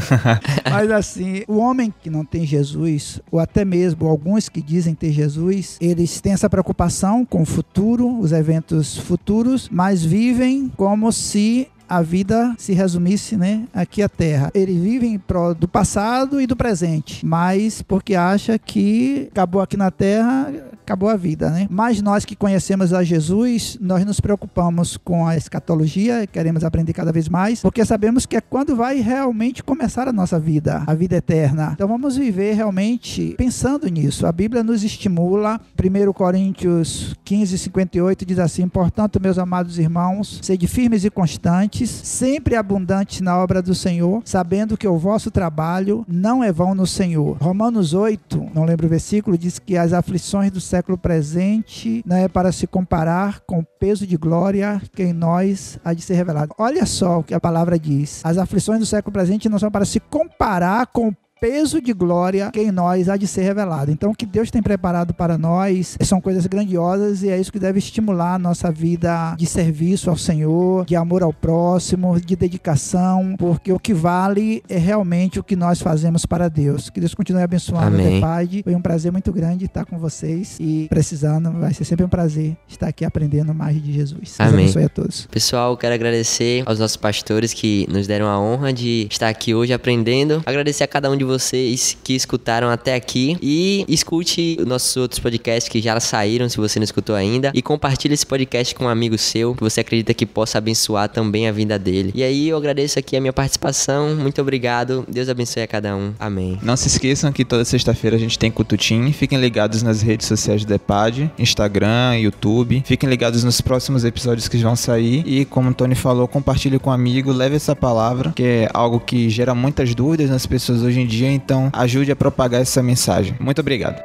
<laughs> Mas assim, o homem que não tem Jesus, ou até mesmo alguns que dizem ter Jesus, eles têm essa preocupação com o futuro, os eventos futuros, mas vivem como se a vida se resumisse, né, aqui a Terra. Eles vivem pro do passado e do presente, mas porque acha que acabou aqui na Terra, acabou a vida, né? Mas nós que conhecemos a Jesus, nós nos preocupamos com a escatologia, queremos aprender cada vez mais, porque sabemos que é quando vai realmente começar a nossa vida, a vida eterna. Então vamos viver realmente pensando nisso. A Bíblia nos estimula. 1 Coríntios 15, 58 diz assim: Portanto, meus amados irmãos, sede firmes e constantes sempre abundantes na obra do Senhor, sabendo que o vosso trabalho não é vão no Senhor. Romanos 8, não lembro o versículo, diz que as aflições do século presente não é para se comparar com o peso de glória que em nós há de ser revelado. Olha só o que a palavra diz. As aflições do século presente não são para se comparar com o peso de glória que em nós há de ser revelado. Então, o que Deus tem preparado para nós são coisas grandiosas e é isso que deve estimular a nossa vida de serviço ao Senhor, de amor ao próximo, de dedicação, porque o que vale é realmente o que nós fazemos para Deus. Que Deus continue abençoando o Pai. Foi um prazer muito grande estar com vocês e precisando, vai ser sempre um prazer estar aqui aprendendo mais de Jesus. Deus Amém. abençoe a todos. Pessoal, quero agradecer aos nossos pastores que nos deram a honra de estar aqui hoje aprendendo. Agradecer a cada um de vocês que escutaram até aqui e escute os nossos outros podcasts que já saíram, se você não escutou ainda, e compartilhe esse podcast com um amigo seu que você acredita que possa abençoar também a vida dele. E aí eu agradeço aqui a minha participação. Muito obrigado. Deus abençoe a cada um. Amém. Não se esqueçam que toda sexta-feira a gente tem Cututim. Fiquem ligados nas redes sociais do Depad, Instagram, YouTube. Fiquem ligados nos próximos episódios que vão sair e como o Tony falou, compartilhe com um amigo, leve essa palavra, que é algo que gera muitas dúvidas nas pessoas hoje em dia dia, então ajude a propagar essa mensagem. Muito obrigado.